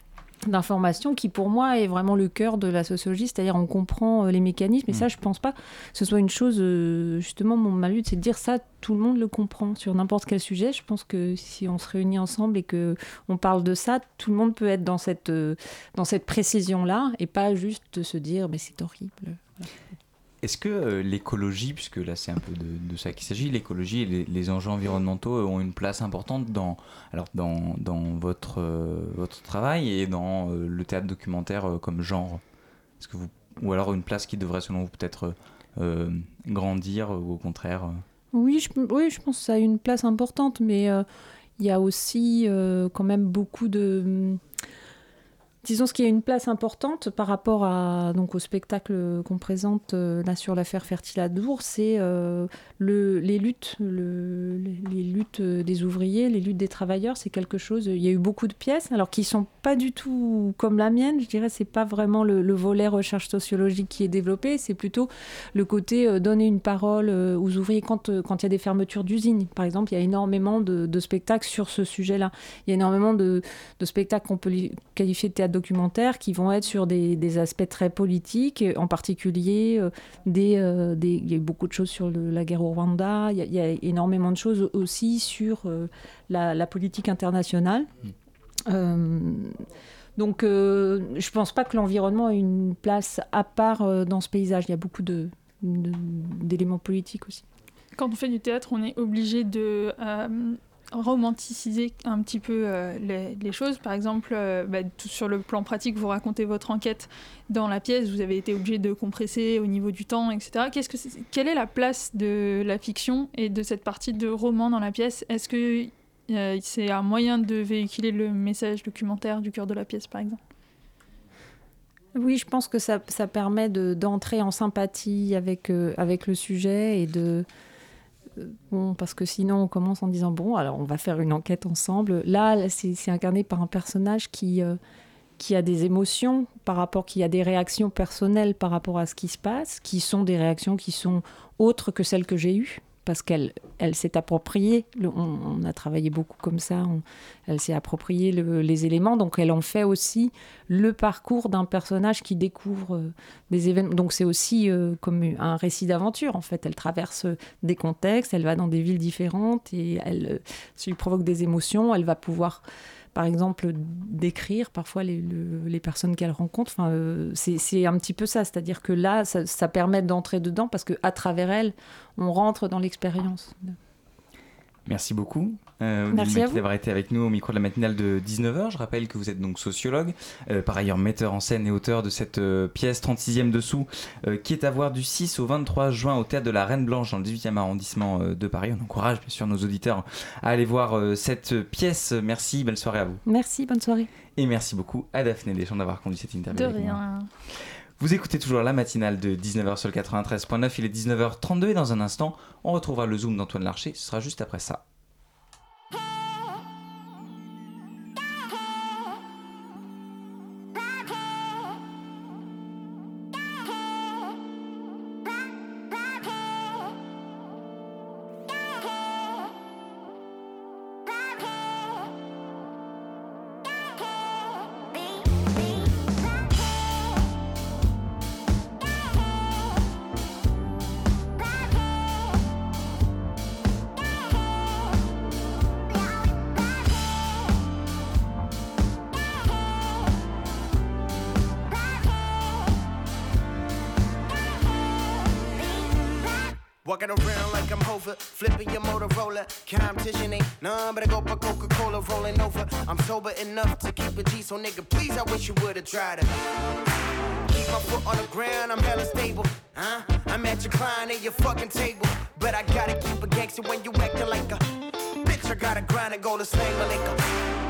Speaker 3: d'information qui pour moi est vraiment le cœur de la sociologie, c'est-à-dire on comprend euh, les mécanismes et ça mm. je pense pas que ce soit une chose, euh, justement mon malus c'est de dire ça, tout le monde le comprend sur n'importe quel sujet, je pense que si on se réunit ensemble et que on parle de ça, tout le monde peut être dans cette, euh, dans cette précision-là et pas juste se dire mais c'est horrible.
Speaker 1: Est-ce que euh, l'écologie, puisque là c'est un peu de, ça qu'il s'agit, l'écologie et les, enjeux environnementaux ont une place importante dans, alors dans, dans votre, euh, votre travail et dans euh, le théâtre documentaire comme genre? Est-ce que vous, Ou alors une place qui devrait selon vous peut-être grandir ou au contraire
Speaker 3: oui oui, je pense que ça a une place importante, mais il y a aussi quand même beaucoup de Disons ce qui a une place importante par rapport à, donc, au spectacle qu'on présente euh, là sur l'affaire Fertile à Dour, c'est euh, le, les luttes, le, les, luttes des ouvriers, les luttes des travailleurs. C'est quelque chose. Il y a eu beaucoup de pièces, alors qui sont pas du tout comme la mienne. Je dirais c'est pas vraiment le, volet recherche sociologique qui est développé. C'est plutôt le côté euh, donner une parole aux ouvriers quand il y a des fermetures d'usines. Par exemple, il y a énormément de, de spectacles sur ce sujet-là. Il y a énormément de, de spectacles qu'on peut qualifier de théâtre documentaires qui vont être sur des, aspects très politiques, en particulier euh, euh, des, il y a eu beaucoup de choses sur la guerre au Rwanda, il y, a, énormément de choses aussi sur euh, la, politique internationale. Mm. donc, je ne pense pas que l'environnement ait une place à part dans ce paysage. Il y a beaucoup d'éléments politiques aussi.
Speaker 4: quand on fait du théâtre, on est obligé de romanticiser un petit peu les, choses. Par exemple, bah, tout sur le plan pratique, vous racontez votre enquête dans la pièce, vous avez été obligé de compresser au niveau du temps, etc. Que quelle est la place de la fiction et de cette partie de roman dans la pièce? Est-ce que c'est un moyen de véhiculer le message documentaire du cœur de la pièce, par exemple?
Speaker 3: Oui, je pense que ça, ça permet d'entrer en sympathie avec, euh, avec le sujet et de. Parce que sinon, on commence en disant bon, alors on va faire une enquête ensemble. Là, c'est incarné par un personnage qui, euh, qui a des émotions par rapport, qui a des réactions personnelles par rapport à ce qui se passe, qui sont des réactions qui sont autres que celles que j'ai eues parce qu'elle elle, s'est appropriée, on, a travaillé beaucoup comme ça, elle s'est approprié les éléments, donc elle en fait aussi le parcours d'un personnage qui découvre euh, des événements. Donc c'est aussi euh, comme un récit d'aventure, en fait. Elle traverse des contextes, elle va dans des villes différentes et elle, lui provoque des émotions, elle va pouvoir par exemple, décrire parfois les, les personnes qu'elle rencontre. Enfin, euh, c'est un petit peu ça, c'est-à-dire que là, ça, ça permet d'entrer dedans parce qu'à travers elle, on rentre dans l'expérience.
Speaker 1: Merci beaucoup.
Speaker 3: Euh, Merci
Speaker 1: d'avoir été avec nous au micro de la matinale de 19h. Je rappelle que vous êtes donc sociologue, euh, par ailleurs metteur en scène et auteur de cette euh, pièce 36e dessous, euh, qui est à voir du 6 au 23 juin au théâtre de la Reine Blanche dans le 18e arrondissement de Paris. On encourage bien sûr nos auditeurs à aller voir cette pièce. Merci, belle soirée à vous.
Speaker 3: Merci, bonne soirée.
Speaker 1: Et merci beaucoup à Daphné Deschamps d'avoir conduit cette interview.
Speaker 4: De rien.
Speaker 1: Vous écoutez toujours la matinale de 19h sur le 93.9, il est 19h32 et dans un instant, on retrouvera le zoom d'Antoine Larcher, ce sera juste après ça.
Speaker 7: Tried it. Keep my foot on the ground, I'm hella stable. Huh? I'm at your client at your fucking table. But I gotta keep a gangster when you acting like a bitch. I gotta grind and go to slang a to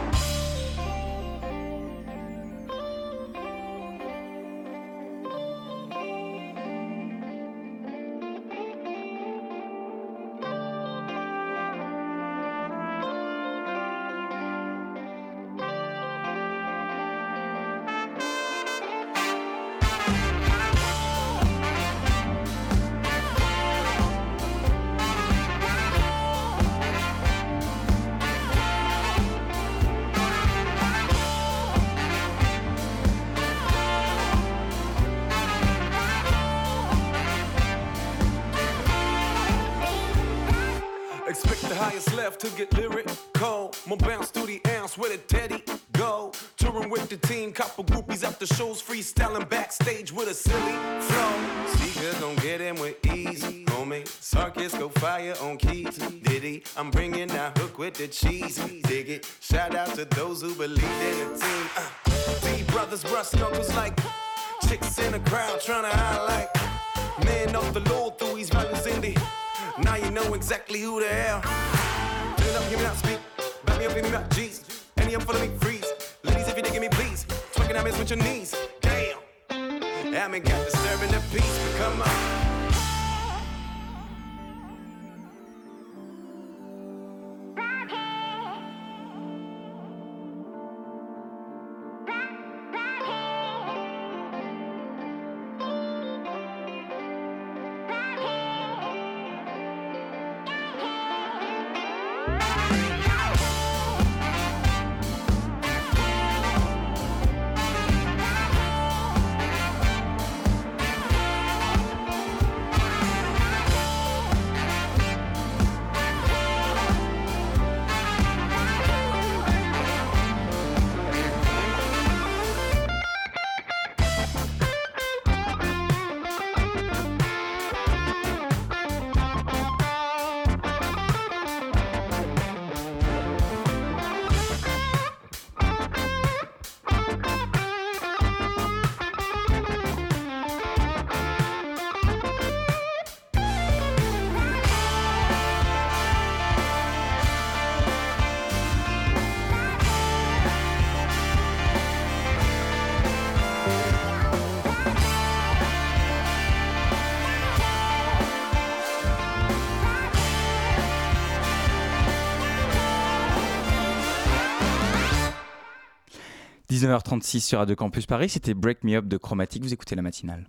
Speaker 1: 19h36 sur Radio Campus Paris, c'était Break Me Up de Chromatique, vous écoutez la matinale.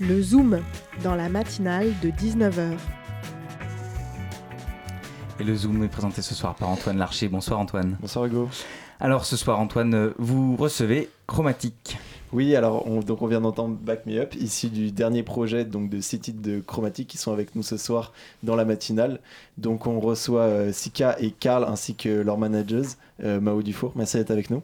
Speaker 8: Le Zoom dans la matinale de 19h.
Speaker 1: Et le Zoom est présenté ce soir par Antoine Larcher. Bonsoir Antoine.
Speaker 9: Bonsoir Hugo.
Speaker 1: Alors ce soir Antoine, vous recevez Chromatique.
Speaker 9: Oui, alors on, donc on vient d'entendre Back Me Up, issu du dernier projet donc de titres de Chromatique qui sont avec nous ce soir dans la matinale. Donc on reçoit euh, Sika et Karl ainsi que leurs managers, euh, Mao Dufour. Merci d'être avec nous.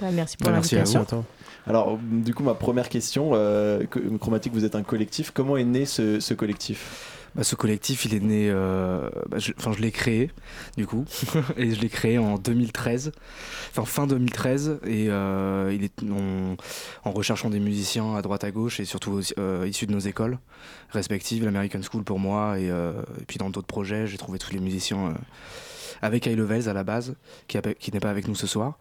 Speaker 3: Ouais, merci pour
Speaker 9: Bah, merci à
Speaker 3: l'invitation.
Speaker 9: vous. Alors du coup ma première question, euh, que- Chromatique vous êtes un collectif, comment est né ce, ce collectif?
Speaker 10: Bah, ce collectif, il est né. euh, bah, je, enfin, je l'ai créé, du coup. et je l'ai créé en 2013. Enfin, fin 2013. Et euh, il est en, en recherchant des musiciens à droite à gauche et surtout aussi, euh, issus de nos écoles respectives, l'American School pour moi. Et, euh, et puis dans d'autres projets, j'ai trouvé tous les musiciens avec High Levels à la base, qui, n'est pas avec nous ce soir.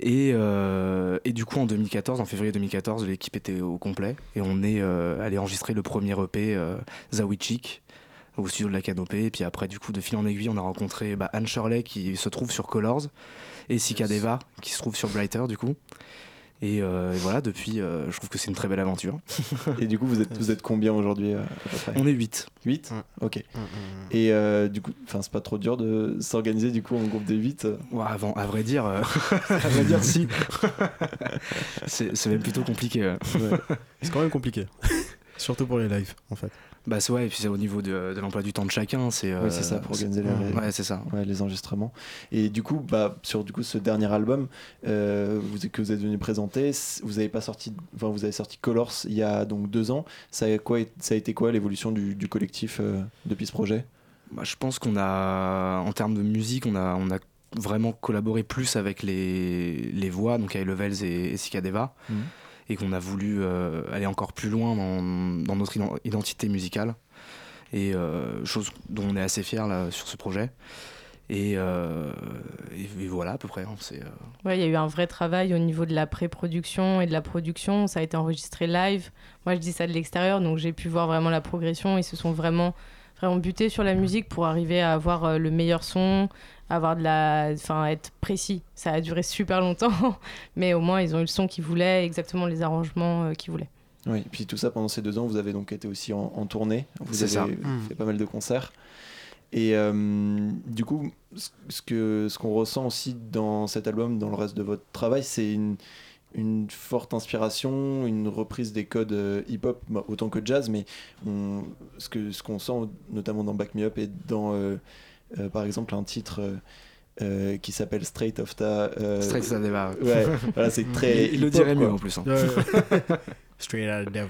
Speaker 10: Et, euh, et du coup, en 2014, en février 2014, l'équipe était au complet et on est euh, allé enregistrer le premier EP, euh, Zawichik, au studio de la Canopée. Et puis après, du coup, de fil en aiguille, on a rencontré bah, Anne Shirley qui se trouve sur Colors et Sika Deva qui se trouve sur Brighter, du coup. Et, euh, et voilà, depuis, euh, je trouve que c'est une très belle aventure.
Speaker 9: Et du coup vous êtes, vous êtes combien aujourd'hui euh,
Speaker 10: On est 8.
Speaker 9: 8 Ok. Et euh, du coup, enfin c'est pas trop dur de s'organiser du coup en groupe de 8
Speaker 10: Ouais, avant, à vrai dire, euh, à vrai dire, si. c'est c'est même plutôt compliqué. ouais.
Speaker 11: C'est quand même compliqué. Surtout pour les lives, en fait.
Speaker 10: Bah, c'est ouais, et puis c'est au niveau de, de l'emploi du temps de chacun. C'est
Speaker 9: Oui, c'est ça, pour organiser les,
Speaker 10: Euh, Ouais, c'est ça.
Speaker 9: ouais, les enregistrements. Et du coup, bah, sur du coup, ce dernier album euh, vous, que vous êtes venu présenter, vous avez pas sorti, enfin, vous avez sorti Colors il y a donc deux ans. Ça a, quoi, ça a été quoi l'évolution du, du collectif euh, depuis ce projet
Speaker 10: Bah, je pense qu'on a, en termes de musique, on a, on a vraiment collaboré plus avec les, les voix, donc High Levels et, et Sika Deva,
Speaker 9: Mhm.
Speaker 10: Et qu'on a voulu euh, aller encore plus loin dans, dans notre ident- identité musicale, et euh, chose dont on est assez fier là, sur ce projet. Et, euh, et- voilà à peu près. hein, euh,
Speaker 3: Ouais, il y a eu un vrai travail au niveau de la pré-production et de la production. Ça a été enregistré live. Moi, je dis ça de l'extérieur, donc j'ai pu voir vraiment la progression. Ils se sont vraiment, vraiment butés sur la musique pour arriver à avoir le meilleur son, avoir de la, enfin, être précis. Ça a duré super longtemps, mais au moins ils ont eu le son qu'ils voulaient, exactement les arrangements euh, qu'ils voulaient.
Speaker 9: Oui, et puis tout ça pendant ces deux ans, vous avez donc été aussi en, en tournée. Vous avez
Speaker 10: ça.
Speaker 9: fait pas mal de concerts. Et euh, du coup, ce- que ce qu'on ressent aussi dans cet album, dans le reste de votre travail, c'est une, une forte inspiration, une reprise des codes euh, hip-hop bah, autant que jazz, mais on- ce que ce qu'on sent notamment dans Back Me Up et dans euh, euh, par exemple un titre. euh, euh, qui s'appelle Straight of Ta. euh,
Speaker 10: Straight Outta Deva.
Speaker 9: Ouais, voilà, c'est très.
Speaker 10: Il- il le
Speaker 9: hip-hop,
Speaker 10: dirait mieux, en plus, hein.
Speaker 11: Straight out of devil.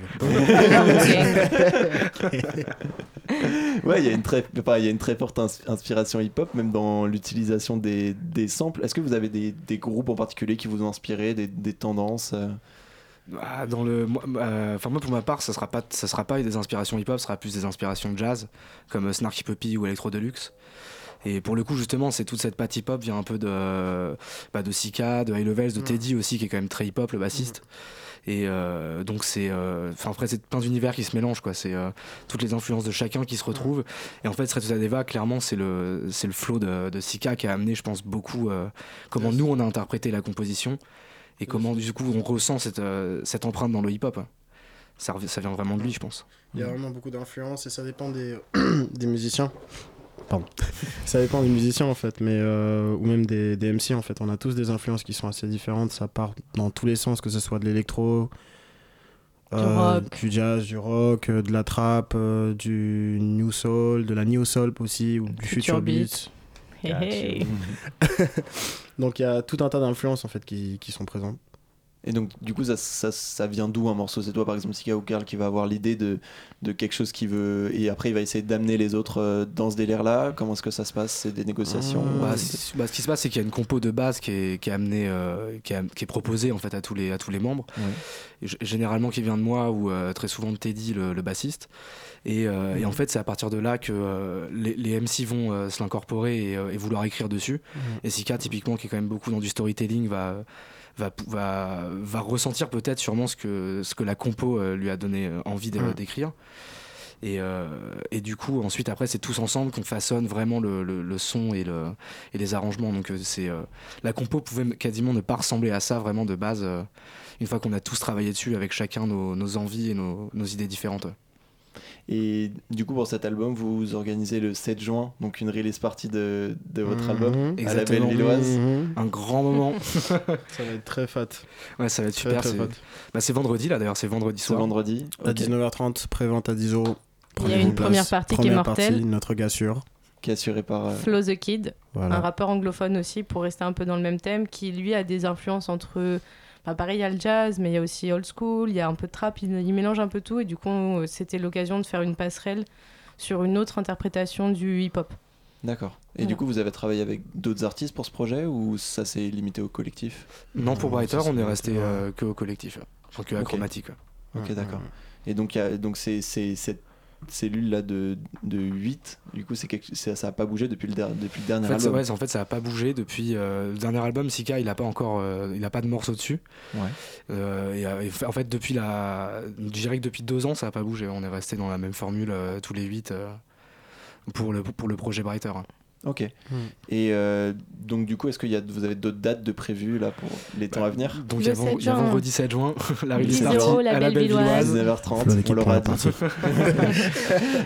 Speaker 9: ouais, il y a une très, enfin, il y a une très forte ins- inspiration hip-hop, même dans l'utilisation des, des samples. Est-ce que vous avez des, des groupes en particulier qui vous ont inspiré, des, des tendances euh?
Speaker 10: Ah, dans le, moi, euh, enfin moi pour ma part, ça sera pas, ça sera pas des inspirations hip-hop, ça sera plus des inspirations jazz, comme euh, Snarky Puppy ou Electro Deluxe. Et pour le coup, justement, c'est toute cette patte hip-hop vient un peu de, bah, de Sika, de High Levels, de Teddy aussi, qui est quand même très hip-hop, le bassiste. Et euh, donc c'est, enfin après c'est plein d'univers qui se mélangent quoi. C'est euh, toutes les influences de chacun qui se retrouvent. Et en fait, Straight Outta Deva, clairement, c'est le, c'est le flow de, de Sika qui a amené, je pense, beaucoup comment nous on a interprété la composition et comment du coup on ressent cette, euh, cette empreinte dans le hip-hop. Ça, rev- ça vient vraiment de lui, je pense.
Speaker 11: Il y a vraiment beaucoup d'influence et ça dépend des, des musiciens. Pardon. ça dépend des musiciens en fait, mais euh, ou même des, des MC en fait. On a tous des influences qui sont assez différentes. Ça part dans tous les sens, que ce soit de l'électro, euh,
Speaker 3: rock.
Speaker 11: du jazz, du rock, euh, de la trap, euh, du new soul, de la new soul aussi, ou du
Speaker 3: Future
Speaker 11: future
Speaker 3: beat.
Speaker 11: beat.
Speaker 3: Hey, hey.
Speaker 11: Donc il y a tout un tas d'influences en fait qui, qui sont présentes.
Speaker 9: Et donc, du coup, ça, ça, ça vient d'où un morceau? C'est toi, par exemple, Sika ou Karl, qui va avoir l'idée de, de quelque chose qui veut. Et après, il va essayer d'amener les autres euh, dans ce délire-là? Comment est-ce que ça se passe? C'est des négociations?
Speaker 10: Bah, c- bah, ce qui se passe, c'est qu'il y a une compo de base qui est, qui est amenée, euh, qui, est, qui est proposée en fait à tous les, à tous les membres. Généralement qui vient de moi ou euh, très souvent de Teddy, le, le bassiste. Et, euh, et en fait, c'est à partir de là que euh, les, les MC vont euh, se l'incorporer et, euh, et vouloir écrire dessus.
Speaker 11: Mhm.
Speaker 10: Et Sika, typiquement, qui est quand même beaucoup dans du storytelling, va, va, va, va ressentir peut-être sûrement ce que, ce que la compo lui a donné envie
Speaker 11: Mhm.
Speaker 10: d'écrire. Et, et, du coup, ensuite, après, c'est tous ensemble qu'on façonne vraiment le, le, son et, le, et les arrangements. Donc, c'est la compo pouvait quasiment ne pas ressembler à ça vraiment de base, une fois qu'on a tous travaillé dessus avec chacun nos, nos envies et nos, nos idées différentes.
Speaker 9: Et du coup, pour cet album, vous organisez le 7 juin, donc une release party de, de votre
Speaker 11: Mhm.
Speaker 9: album à la. Belle Lilloise.
Speaker 11: Mhm.
Speaker 10: Un grand moment.
Speaker 11: Ça va être très fat.
Speaker 10: Ouais, ça va être
Speaker 11: Très,
Speaker 10: super.
Speaker 11: très
Speaker 10: c'est
Speaker 11: fat.
Speaker 10: bah, c'est vendredi là d'ailleurs, c'est vendredi
Speaker 9: C'est
Speaker 10: soir.
Speaker 9: vendredi.
Speaker 11: À
Speaker 9: Ok.
Speaker 11: 19h30, pré-vente à 10 euros.
Speaker 3: Il y a une première partie qui est
Speaker 11: Première
Speaker 3: mortelle.
Speaker 11: partie, notre gars sûr.
Speaker 9: Qui est assuré par. euh,
Speaker 3: Flo the Kid,
Speaker 11: Voilà.
Speaker 3: un rappeur anglophone aussi, pour rester un peu dans le même thème, qui lui a des influences entre. Enfin, pareil, il y a le jazz, mais il y a aussi old school, il y a un peu de trap, il, il mélange un peu tout, et du coup, euh, c'était l'occasion de faire une passerelle sur une autre interprétation du hip-hop.
Speaker 9: D'accord. Et
Speaker 3: Voilà.
Speaker 9: du coup, vous avez travaillé avec d'autres artistes pour ce projet ou ça s'est limité au collectif?
Speaker 10: Non, pour Brighter, on est resté euh, que au collectif, enfin que à
Speaker 9: Ok.
Speaker 10: chromatique. ouais.
Speaker 9: Ok,
Speaker 11: Ouais,
Speaker 9: d'accord. Et donc, il y a- donc c'est, c'est cette cellule-là de, de 8, du coup, c'est quelque- ça n'a pas bougé depuis le, der- depuis le dernier
Speaker 10: En fait, ça,
Speaker 9: album.
Speaker 10: ouais, en fait, ça a pas bougé depuis euh, le dernier album. Sika, il a pas encore, euh, il a pas de morceaux dessus.
Speaker 9: Ouais.
Speaker 10: Euh, et, en fait, depuis la, je dirais que depuis deux ans, ça a pas bougé. On est resté dans la même formule tous les huit euh, pour le pour le projet Brighter.
Speaker 9: Ok.
Speaker 11: Hmm.
Speaker 9: Et euh, donc, du coup, est-ce que y a, vous avez d'autres dates de prévues là pour les temps à venir?
Speaker 10: Donc
Speaker 3: Le
Speaker 10: il y a, ven-
Speaker 3: 7
Speaker 10: il y a
Speaker 3: juin.
Speaker 10: vendredi 7 juin, la release
Speaker 3: 10
Speaker 10: party
Speaker 3: euros, la
Speaker 10: à la
Speaker 3: Belle Villoise.
Speaker 9: 19h30,
Speaker 11: Flo
Speaker 9: on l'aura dit.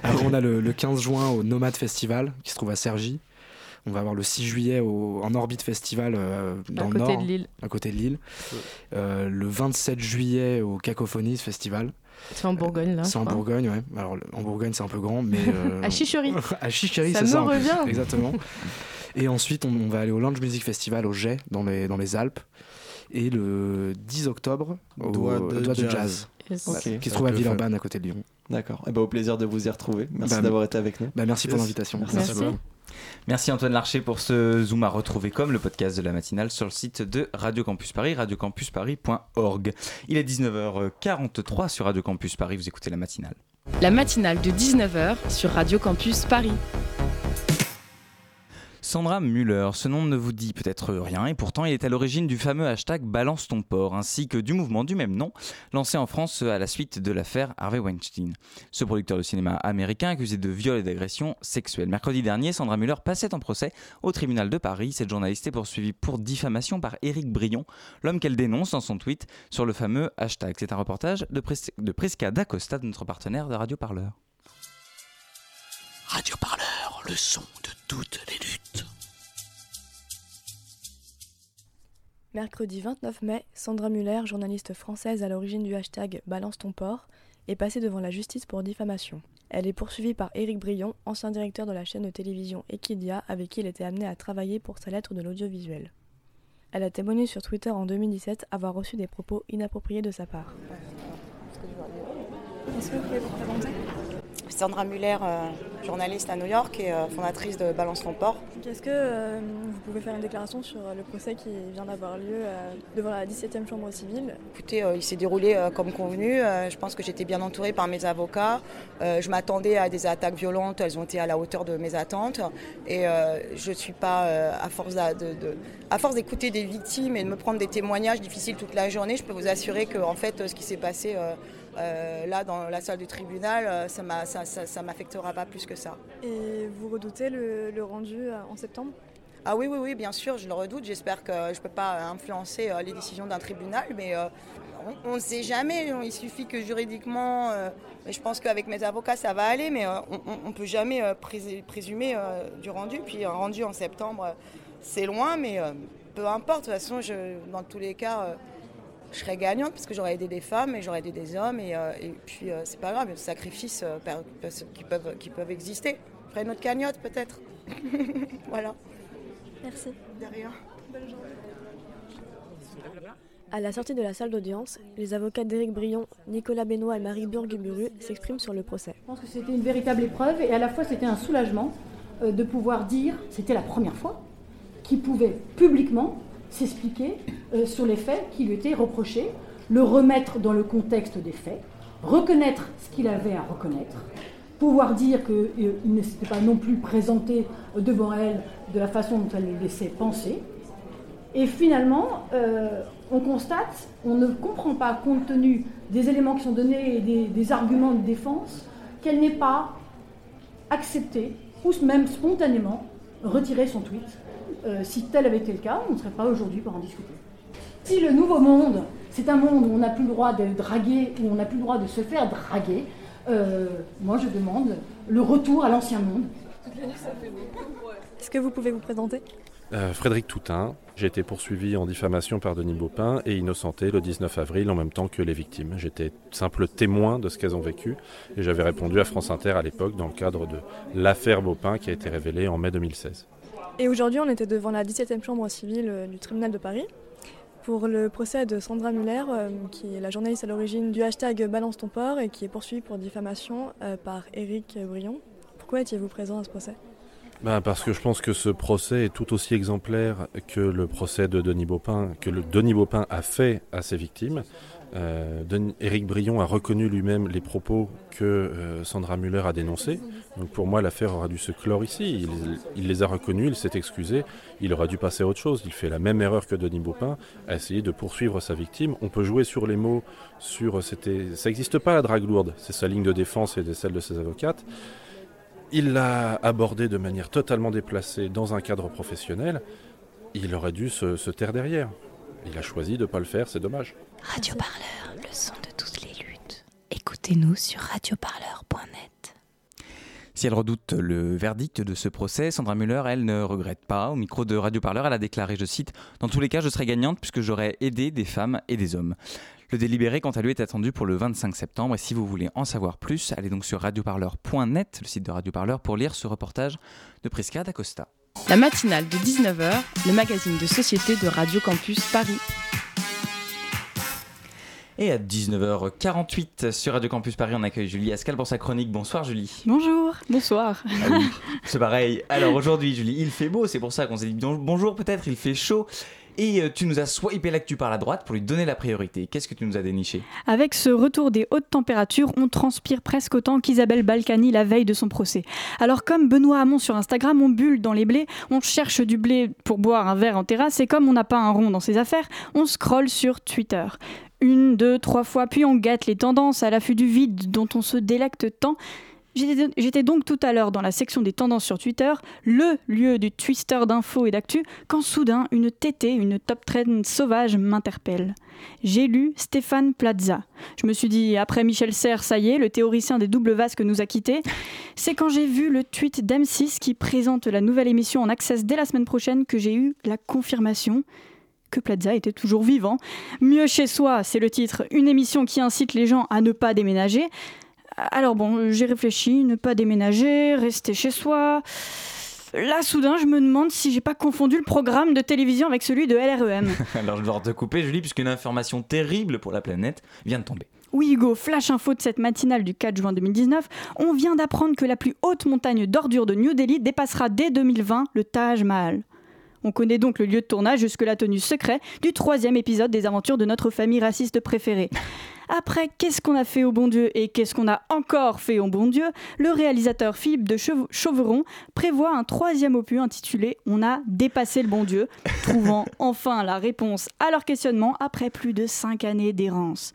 Speaker 10: Après, on a le, le 15 juin au Nomad Festival qui se trouve à Cergy. On va avoir le 6 juillet au, en Orbit Festival euh, dans
Speaker 3: à
Speaker 10: le
Speaker 3: côté
Speaker 10: nord,
Speaker 3: de Lille.
Speaker 10: à côté de Lille. Euh, le 27 juillet au Cacophonies Festival.
Speaker 3: C'est en Bourgogne, là.
Speaker 10: c'est en. Bourgogne, ouais. Alors en Bourgogne, c'est un peu grand, mais. euh,
Speaker 3: À Chicherie.
Speaker 10: à Chicherie,
Speaker 3: Ça
Speaker 10: c'est
Speaker 3: me
Speaker 10: ça. en plus.
Speaker 3: revient.
Speaker 10: Exactement. Et ensuite, on, on va aller au Lounge Music Festival au Jet, dans les, dans les Alpes. Et le 10 octobre, au
Speaker 11: Doigt de
Speaker 10: Doigt de
Speaker 11: Jazz.
Speaker 10: Jazz,
Speaker 3: Yes.
Speaker 9: Ok.
Speaker 10: qui se
Speaker 11: Avec
Speaker 10: trouve à
Speaker 11: le
Speaker 10: Villeurbanne, à côté de Lyon.
Speaker 9: D'accord. Et ben, au plaisir de vous y retrouver. Merci
Speaker 10: Bah,
Speaker 9: d'avoir été avec nous.
Speaker 10: Bah, merci pour l'invitation.
Speaker 9: Merci.
Speaker 3: Merci.
Speaker 1: Merci Antoine Larcher pour ce Zoom à retrouver comme le podcast de la matinale sur le site de Radio Campus Paris, radiocampusparis.org. Il est 19h43 sur Radio Campus Paris, vous écoutez la matinale.
Speaker 6: La matinale de 19h sur Radio Campus Paris.
Speaker 1: Sandra Müller, ce nom ne vous dit peut-être rien et pourtant il est à l'origine du fameux hashtag Balance ton port ainsi que du mouvement du même nom lancé en France à la suite de l'affaire Harvey Weinstein. Ce producteur de cinéma américain accusé de viol et d'agression sexuelle. Mercredi dernier, Sandra Müller passait en procès au tribunal de Paris. Cette journaliste est poursuivie pour diffamation par Éric Brion, l'homme qu'elle dénonce dans son tweet sur le fameux hashtag. C'est un reportage de, Pres- de Prisca notre partenaire de Radio Parleur.
Speaker 5: Radio Parleur, le son de toutes les luttes.
Speaker 12: Mercredi 29 mai, Sandra Muller, journaliste française à l'origine du hashtag Balance ton port, est passée devant la justice pour diffamation. Elle est poursuivie par Éric Brion, ancien directeur de la chaîne de télévision Equidia, avec qui elle était amenée à travailler pour sa lettre de l'audiovisuel. Elle a témoigné sur Twitter en 2017 avoir reçu des propos inappropriés de sa part.
Speaker 13: Est-ce que vous pouvez vous présenter? Sandra Muller, euh, journaliste à New York et euh, fondatrice de Balance ton port.
Speaker 12: Est-ce que euh, vous pouvez faire une déclaration sur le procès qui vient d'avoir lieu devant la 17e chambre civile?
Speaker 13: Écoutez, il s'est déroulé comme convenu. Je pense que j'étais bien entourée par mes avocats. Je m'attendais à des attaques violentes. Elles ont été à la hauteur de mes attentes. Et je ne suis pas, à force de, de- à force d'écouter des victimes et de me prendre des témoignages difficiles toute la journée, je peux vous assurer que en fait, ce qui s'est passé euh, là dans la salle du tribunal, euh, ça m'a- ça, ça, ça m'affectera pas plus que ça.
Speaker 12: Et vous redoutez le, le rendu euh, en septembre?
Speaker 13: Ah oui, oui, oui, bien sûr, je le redoute. J'espère que je ne peux pas influencer les décisions d'un tribunal, mais on- ne sait jamais. Il suffit que juridiquement, je pense qu'avec mes avocats, ça va aller, mais on ne peut jamais prés- présumer du rendu. Puis un rendu en septembre, c'est loin, mais peu importe. De toute façon, je, dans tous les cas, je serai gagnante parce que j'aurais aidé des femmes et j'aurais aidé des hommes. Et, euh, et puis, euh, c'est pas grave, il y a des sacrifices euh, qui, peuvent, qui peuvent exister. Je ferai une autre cagnotte, peut-être. voilà.
Speaker 12: Merci.
Speaker 13: De rien.
Speaker 12: À la sortie de la salle d'audience, les avocats d'Éric Brion, Nicolas Benoît et Marie Burguburu s'expriment sur le procès.
Speaker 14: Je pense que c'était une véritable épreuve et à la fois c'était un soulagement de pouvoir dire, c'était la première fois, qu'il pouvait publiquement s'expliquer euh, sur les faits qui lui étaient reprochés, le remettre dans le contexte des faits, reconnaître ce qu'il avait à reconnaître, pouvoir dire qu'il ne s'était pas non plus présenté euh, devant elle de la façon dont elle le laissait penser. Et finalement, euh, on constate, on ne comprend pas, compte tenu des éléments qui sont donnés et des arguments de défense, qu'elle n'ait pas accepté, ou même spontanément, retiré son tweet. Euh, si tel avait été le cas, on ne serait pas aujourd'hui pour en discuter. Si le nouveau monde, c'est un monde où on n'a plus le droit de draguer, où on n'a plus le droit de se faire draguer, euh, moi je demande le retour à l'ancien monde.
Speaker 12: Est-ce que vous pouvez vous présenter?
Speaker 15: Euh, Frédéric Toutain, j'ai été poursuivi en diffamation par Denis Baupin et innocenté le 19 avril en même temps que les victimes. J'étais simple témoin de ce qu'elles ont vécu et j'avais répondu à France Inter à l'époque dans le cadre de l'affaire Baupin qui a été révélée en mai 2016.
Speaker 12: Et aujourd'hui, on était devant la 17e chambre civile euh, du tribunal de Paris pour le procès de Sandra Muller, euh, qui est la journaliste à l'origine du hashtag Balance ton port et qui est poursuivie pour diffamation euh, par Éric Brion. Pourquoi étiez-vous présent à ce procès?
Speaker 15: Ben, parce que je pense que ce procès est tout aussi exemplaire que le procès de Denis Baupin, que Denis Baupin a fait à ses victimes. Euh, Éric Brion a reconnu lui-même les propos que euh, Sandra Muller a dénoncés. Donc pour moi, l'affaire aura dû se clore ici. Il, les a reconnus, il s'est excusé. Il aurait dû passer à autre chose. Il fait la même erreur que Denis Baupin, à essayer de poursuivre sa victime. On peut jouer sur les mots, sur c'était, ça n'existe pas la drague lourde. C'est sa ligne de défense et celle de ses avocates. Il l'a abordé de manière totalement déplacée dans un cadre professionnel. Il aurait dû se taire derrière. Il a choisi de ne pas le faire, c'est dommage.
Speaker 16: Radio Parleur, le son de toutes les luttes. Écoutez-nous sur radioparleur.net.
Speaker 1: Si elle redoute le verdict de ce procès, Sandra Muller, elle ne regrette pas. Au micro de Radio Parleur, elle a déclaré, je cite, Dans tous les cas, je serai gagnante puisque j'aurai aidé des femmes et des hommes. Le délibéré, quant à lui, est attendu pour le 25 septembre. Et si vous voulez en savoir plus, allez donc sur radioparleur.net, le site de Radio Parleur, pour lire ce reportage de Prisca d'Acosta.
Speaker 6: La matinale de 19h, le magazine de société de Radio Campus Paris.
Speaker 1: Et à 19h48 sur Radio Campus Paris, on accueille Julie Ascal pour sa chronique. Bonsoir Julie.
Speaker 4: Bonjour, bonsoir.
Speaker 1: Ah oui, c'est pareil. Alors aujourd'hui, Julie, il fait beau, c'est pour ça qu'on s'est dit bon- bonjour peut-être, il fait chaud. Et euh, tu nous as swipé l'actu par la droite pour lui donner la priorité. Qu'est-ce que tu nous as déniché?
Speaker 17: Avec ce retour des hautes températures, on transpire presque autant qu'Isabelle Balkany la veille de son procès. Alors comme Benoît Hamon sur Instagram, on bulle dans les blés, on cherche du blé pour boire un verre en terrasse, et comme on n'a pas un rond dans ses affaires, on scrolle sur Twitter. Une, deux, trois fois, puis on gâte les tendances à l'affût du vide dont on se délecte tant. J'étais donc tout à l'heure dans la section des tendances sur Twitter, le lieu du twister d'infos et d'actu, quand soudain une TT, une top trend sauvage m'interpelle. J'ai lu Stéphane Plaza. Je me suis dit, après Michel Serres, ça y est, le théoricien des doubles vasques nous a quittés. C'est quand j'ai vu le tweet d'M6 qui présente la nouvelle émission en access dès la semaine prochaine que j'ai eu la confirmation que Plaza était toujours vivant. Mieux chez soi, c'est le titre, une émission qui incite les gens à ne pas déménager. Alors bon, j'ai réfléchi, ne pas déménager, rester chez soi. Là, soudain, je me demande si j'ai pas confondu le programme de télévision avec celui de LREM.
Speaker 1: Alors je dois te couper Julie, puisqu'une information terrible pour la planète vient de tomber.
Speaker 17: Oui Hugo, flash info de cette matinale du 4 juin 2019, on vient d'apprendre que la plus haute montagne d'ordures de New Delhi dépassera dès 2020 le Taj Mahal. On connaît donc le lieu de tournage jusque-là tenu secret du troisième épisode des aventures de notre famille raciste préférée. Après Qu'est-ce qu'on a fait au bon Dieu et Qu'est-ce qu'on a encore fait au bon Dieu, le réalisateur Philippe de Chauve- Chauveron prévoit un troisième opus intitulé On a dépassé le bon Dieu, trouvant enfin la réponse à leur questionnement après plus de cinq années d'errance.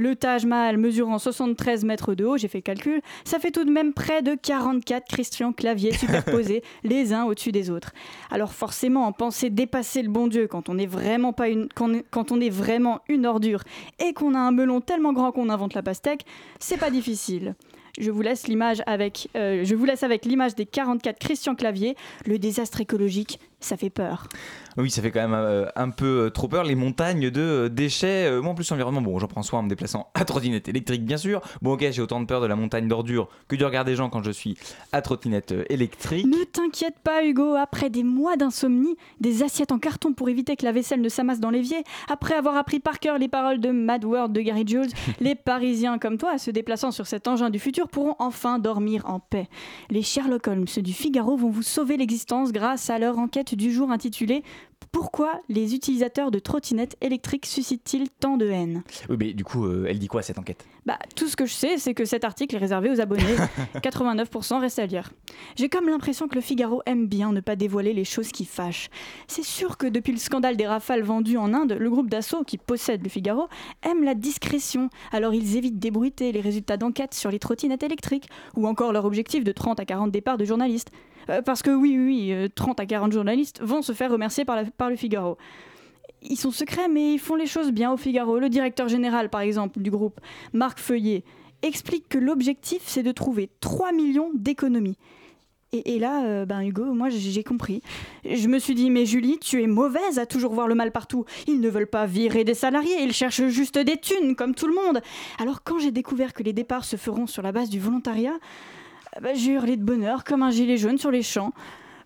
Speaker 17: Le Taj Mahal mesurant 73 mètres de haut, j'ai fait le calcul, ça fait tout de même près de 44 Christian Clavier superposés les uns au-dessus des autres. Alors forcément, penser dépasser le bon Dieu quand on est vraiment pas une, quand on est- quand on est vraiment une ordure et qu'on a un melon tellement grand qu'on invente la pastèque, c'est pas difficile. Je vous laisse l'image avec, euh, je vous laisse avec l'image des 44 Christian Clavier. Le désastre écologique, ça fait peur.
Speaker 1: Oui, ça fait quand même euh, un peu euh, trop peur, les montagnes de euh, déchets. Euh, moi, en plus, l'environnement, bon, j'en prends soin en me déplaçant à trottinette électrique, bien sûr. Bon, ok, j'ai autant de peur de la montagne d'ordures que du regard des gens quand je suis à trottinette électrique.
Speaker 17: Ne t'inquiète pas, Hugo. Après des mois d'insomnie, des assiettes en carton pour éviter que la vaisselle ne s'amasse dans l'évier, après avoir appris par cœur les paroles de Mad World de Gary Jules, les Parisiens comme toi, se déplaçant sur cet engin du futur, pourront enfin dormir en paix. Les Sherlock Holmes du Figaro vont vous sauver l'existence grâce à leur enquête du jour intitulée Pourquoi les utilisateurs de trottinettes électriques suscitent-ils tant de haine?
Speaker 1: Oui, mais du coup, euh, elle dit quoi cette enquête?
Speaker 17: Bah, tout ce que je sais, c'est que cet article est réservé aux abonnés. 89% reste à lire. J'ai comme l'impression que le Figaro aime bien ne pas dévoiler les choses qui fâchent. C'est sûr que depuis le scandale des rafales vendues en Inde, le groupe d'assaut qui possède le Figaro aime la discrétion. Alors ils évitent d'ébruiter les résultats d'enquête sur les trottinettes électriques ou encore leur objectif de 30 à 40 départs de journalistes. Euh, parce que oui, oui, oui, 30 à 40 journalistes vont se faire remercier par, le Figaro ils sont secrets, mais ils font les choses bien au Figaro. Le directeur général, par exemple, du groupe, Marc Feuillet, explique que l'objectif, c'est de trouver 3 millions d'économies. Et, là, euh, ben Hugo, moi j'ai compris. Je me suis dit, mais Julie, tu es mauvaise à toujours voir le mal partout. Ils ne veulent pas virer des salariés, ils cherchent juste des thunes, comme tout le monde. Alors quand j'ai découvert que les départs se feront sur la base du volontariat, euh, ben, j'ai de bonheur comme un gilet jaune sur les champs.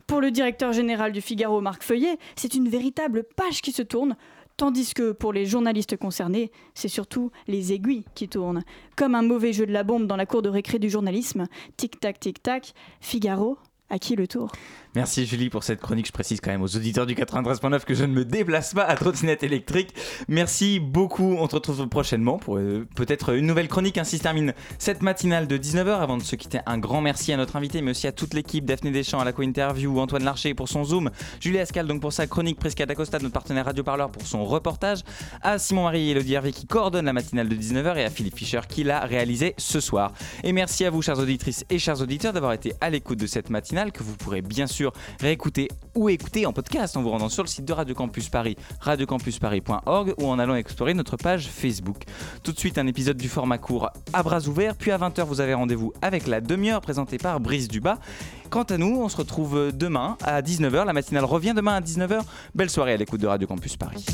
Speaker 17: Pour le directeur général du Figaro, Marc Feuillet, c'est une véritable page qui se tourne, tandis que pour les journalistes concernés, c'est surtout les aiguilles qui tournent. Comme un mauvais jeu de la bombe dans la cour de récré du journalisme. Tic-tac, tic-tac, Figaro, à qui le tour?
Speaker 1: Merci Julie pour cette chronique. Je précise quand même aux auditeurs du 93.9 que je ne me déplace pas à trottinette électrique. Merci beaucoup. On se retrouve prochainement pour euh, peut-être une nouvelle chronique. Ainsi se termine cette matinale de 19h. Avant de se quitter, un grand merci à notre invité, mais aussi à toute l'équipe. Daphné Deschamps à la co-interview, Antoine Larcher pour son Zoom, Julie Ascal donc pour sa chronique, Prisca D'Acosta, notre partenaire Radio Parleur pour son reportage, à Simon Marie et Elodie Hervé qui coordonnent la matinale de 19h et à Philippe Fischer qui l'a réalisé ce soir. Et merci à vous, chères auditrices et chers auditeurs, d'avoir été à l'écoute de cette matinale que vous pourrez bien sûr réécouter ou écouter en podcast en vous rendant sur le site de Radio Campus Paris, radiocampusparis.org ou en allant explorer notre page Facebook. Tout de suite, un épisode du format court à bras ouverts, puis à 20h, vous avez rendez-vous avec la demi-heure présentée par Brice Dubas. Quant à nous, on se retrouve demain à 19h. La matinale revient demain à 19h. Belle soirée à l'écoute de Radio Campus Paris.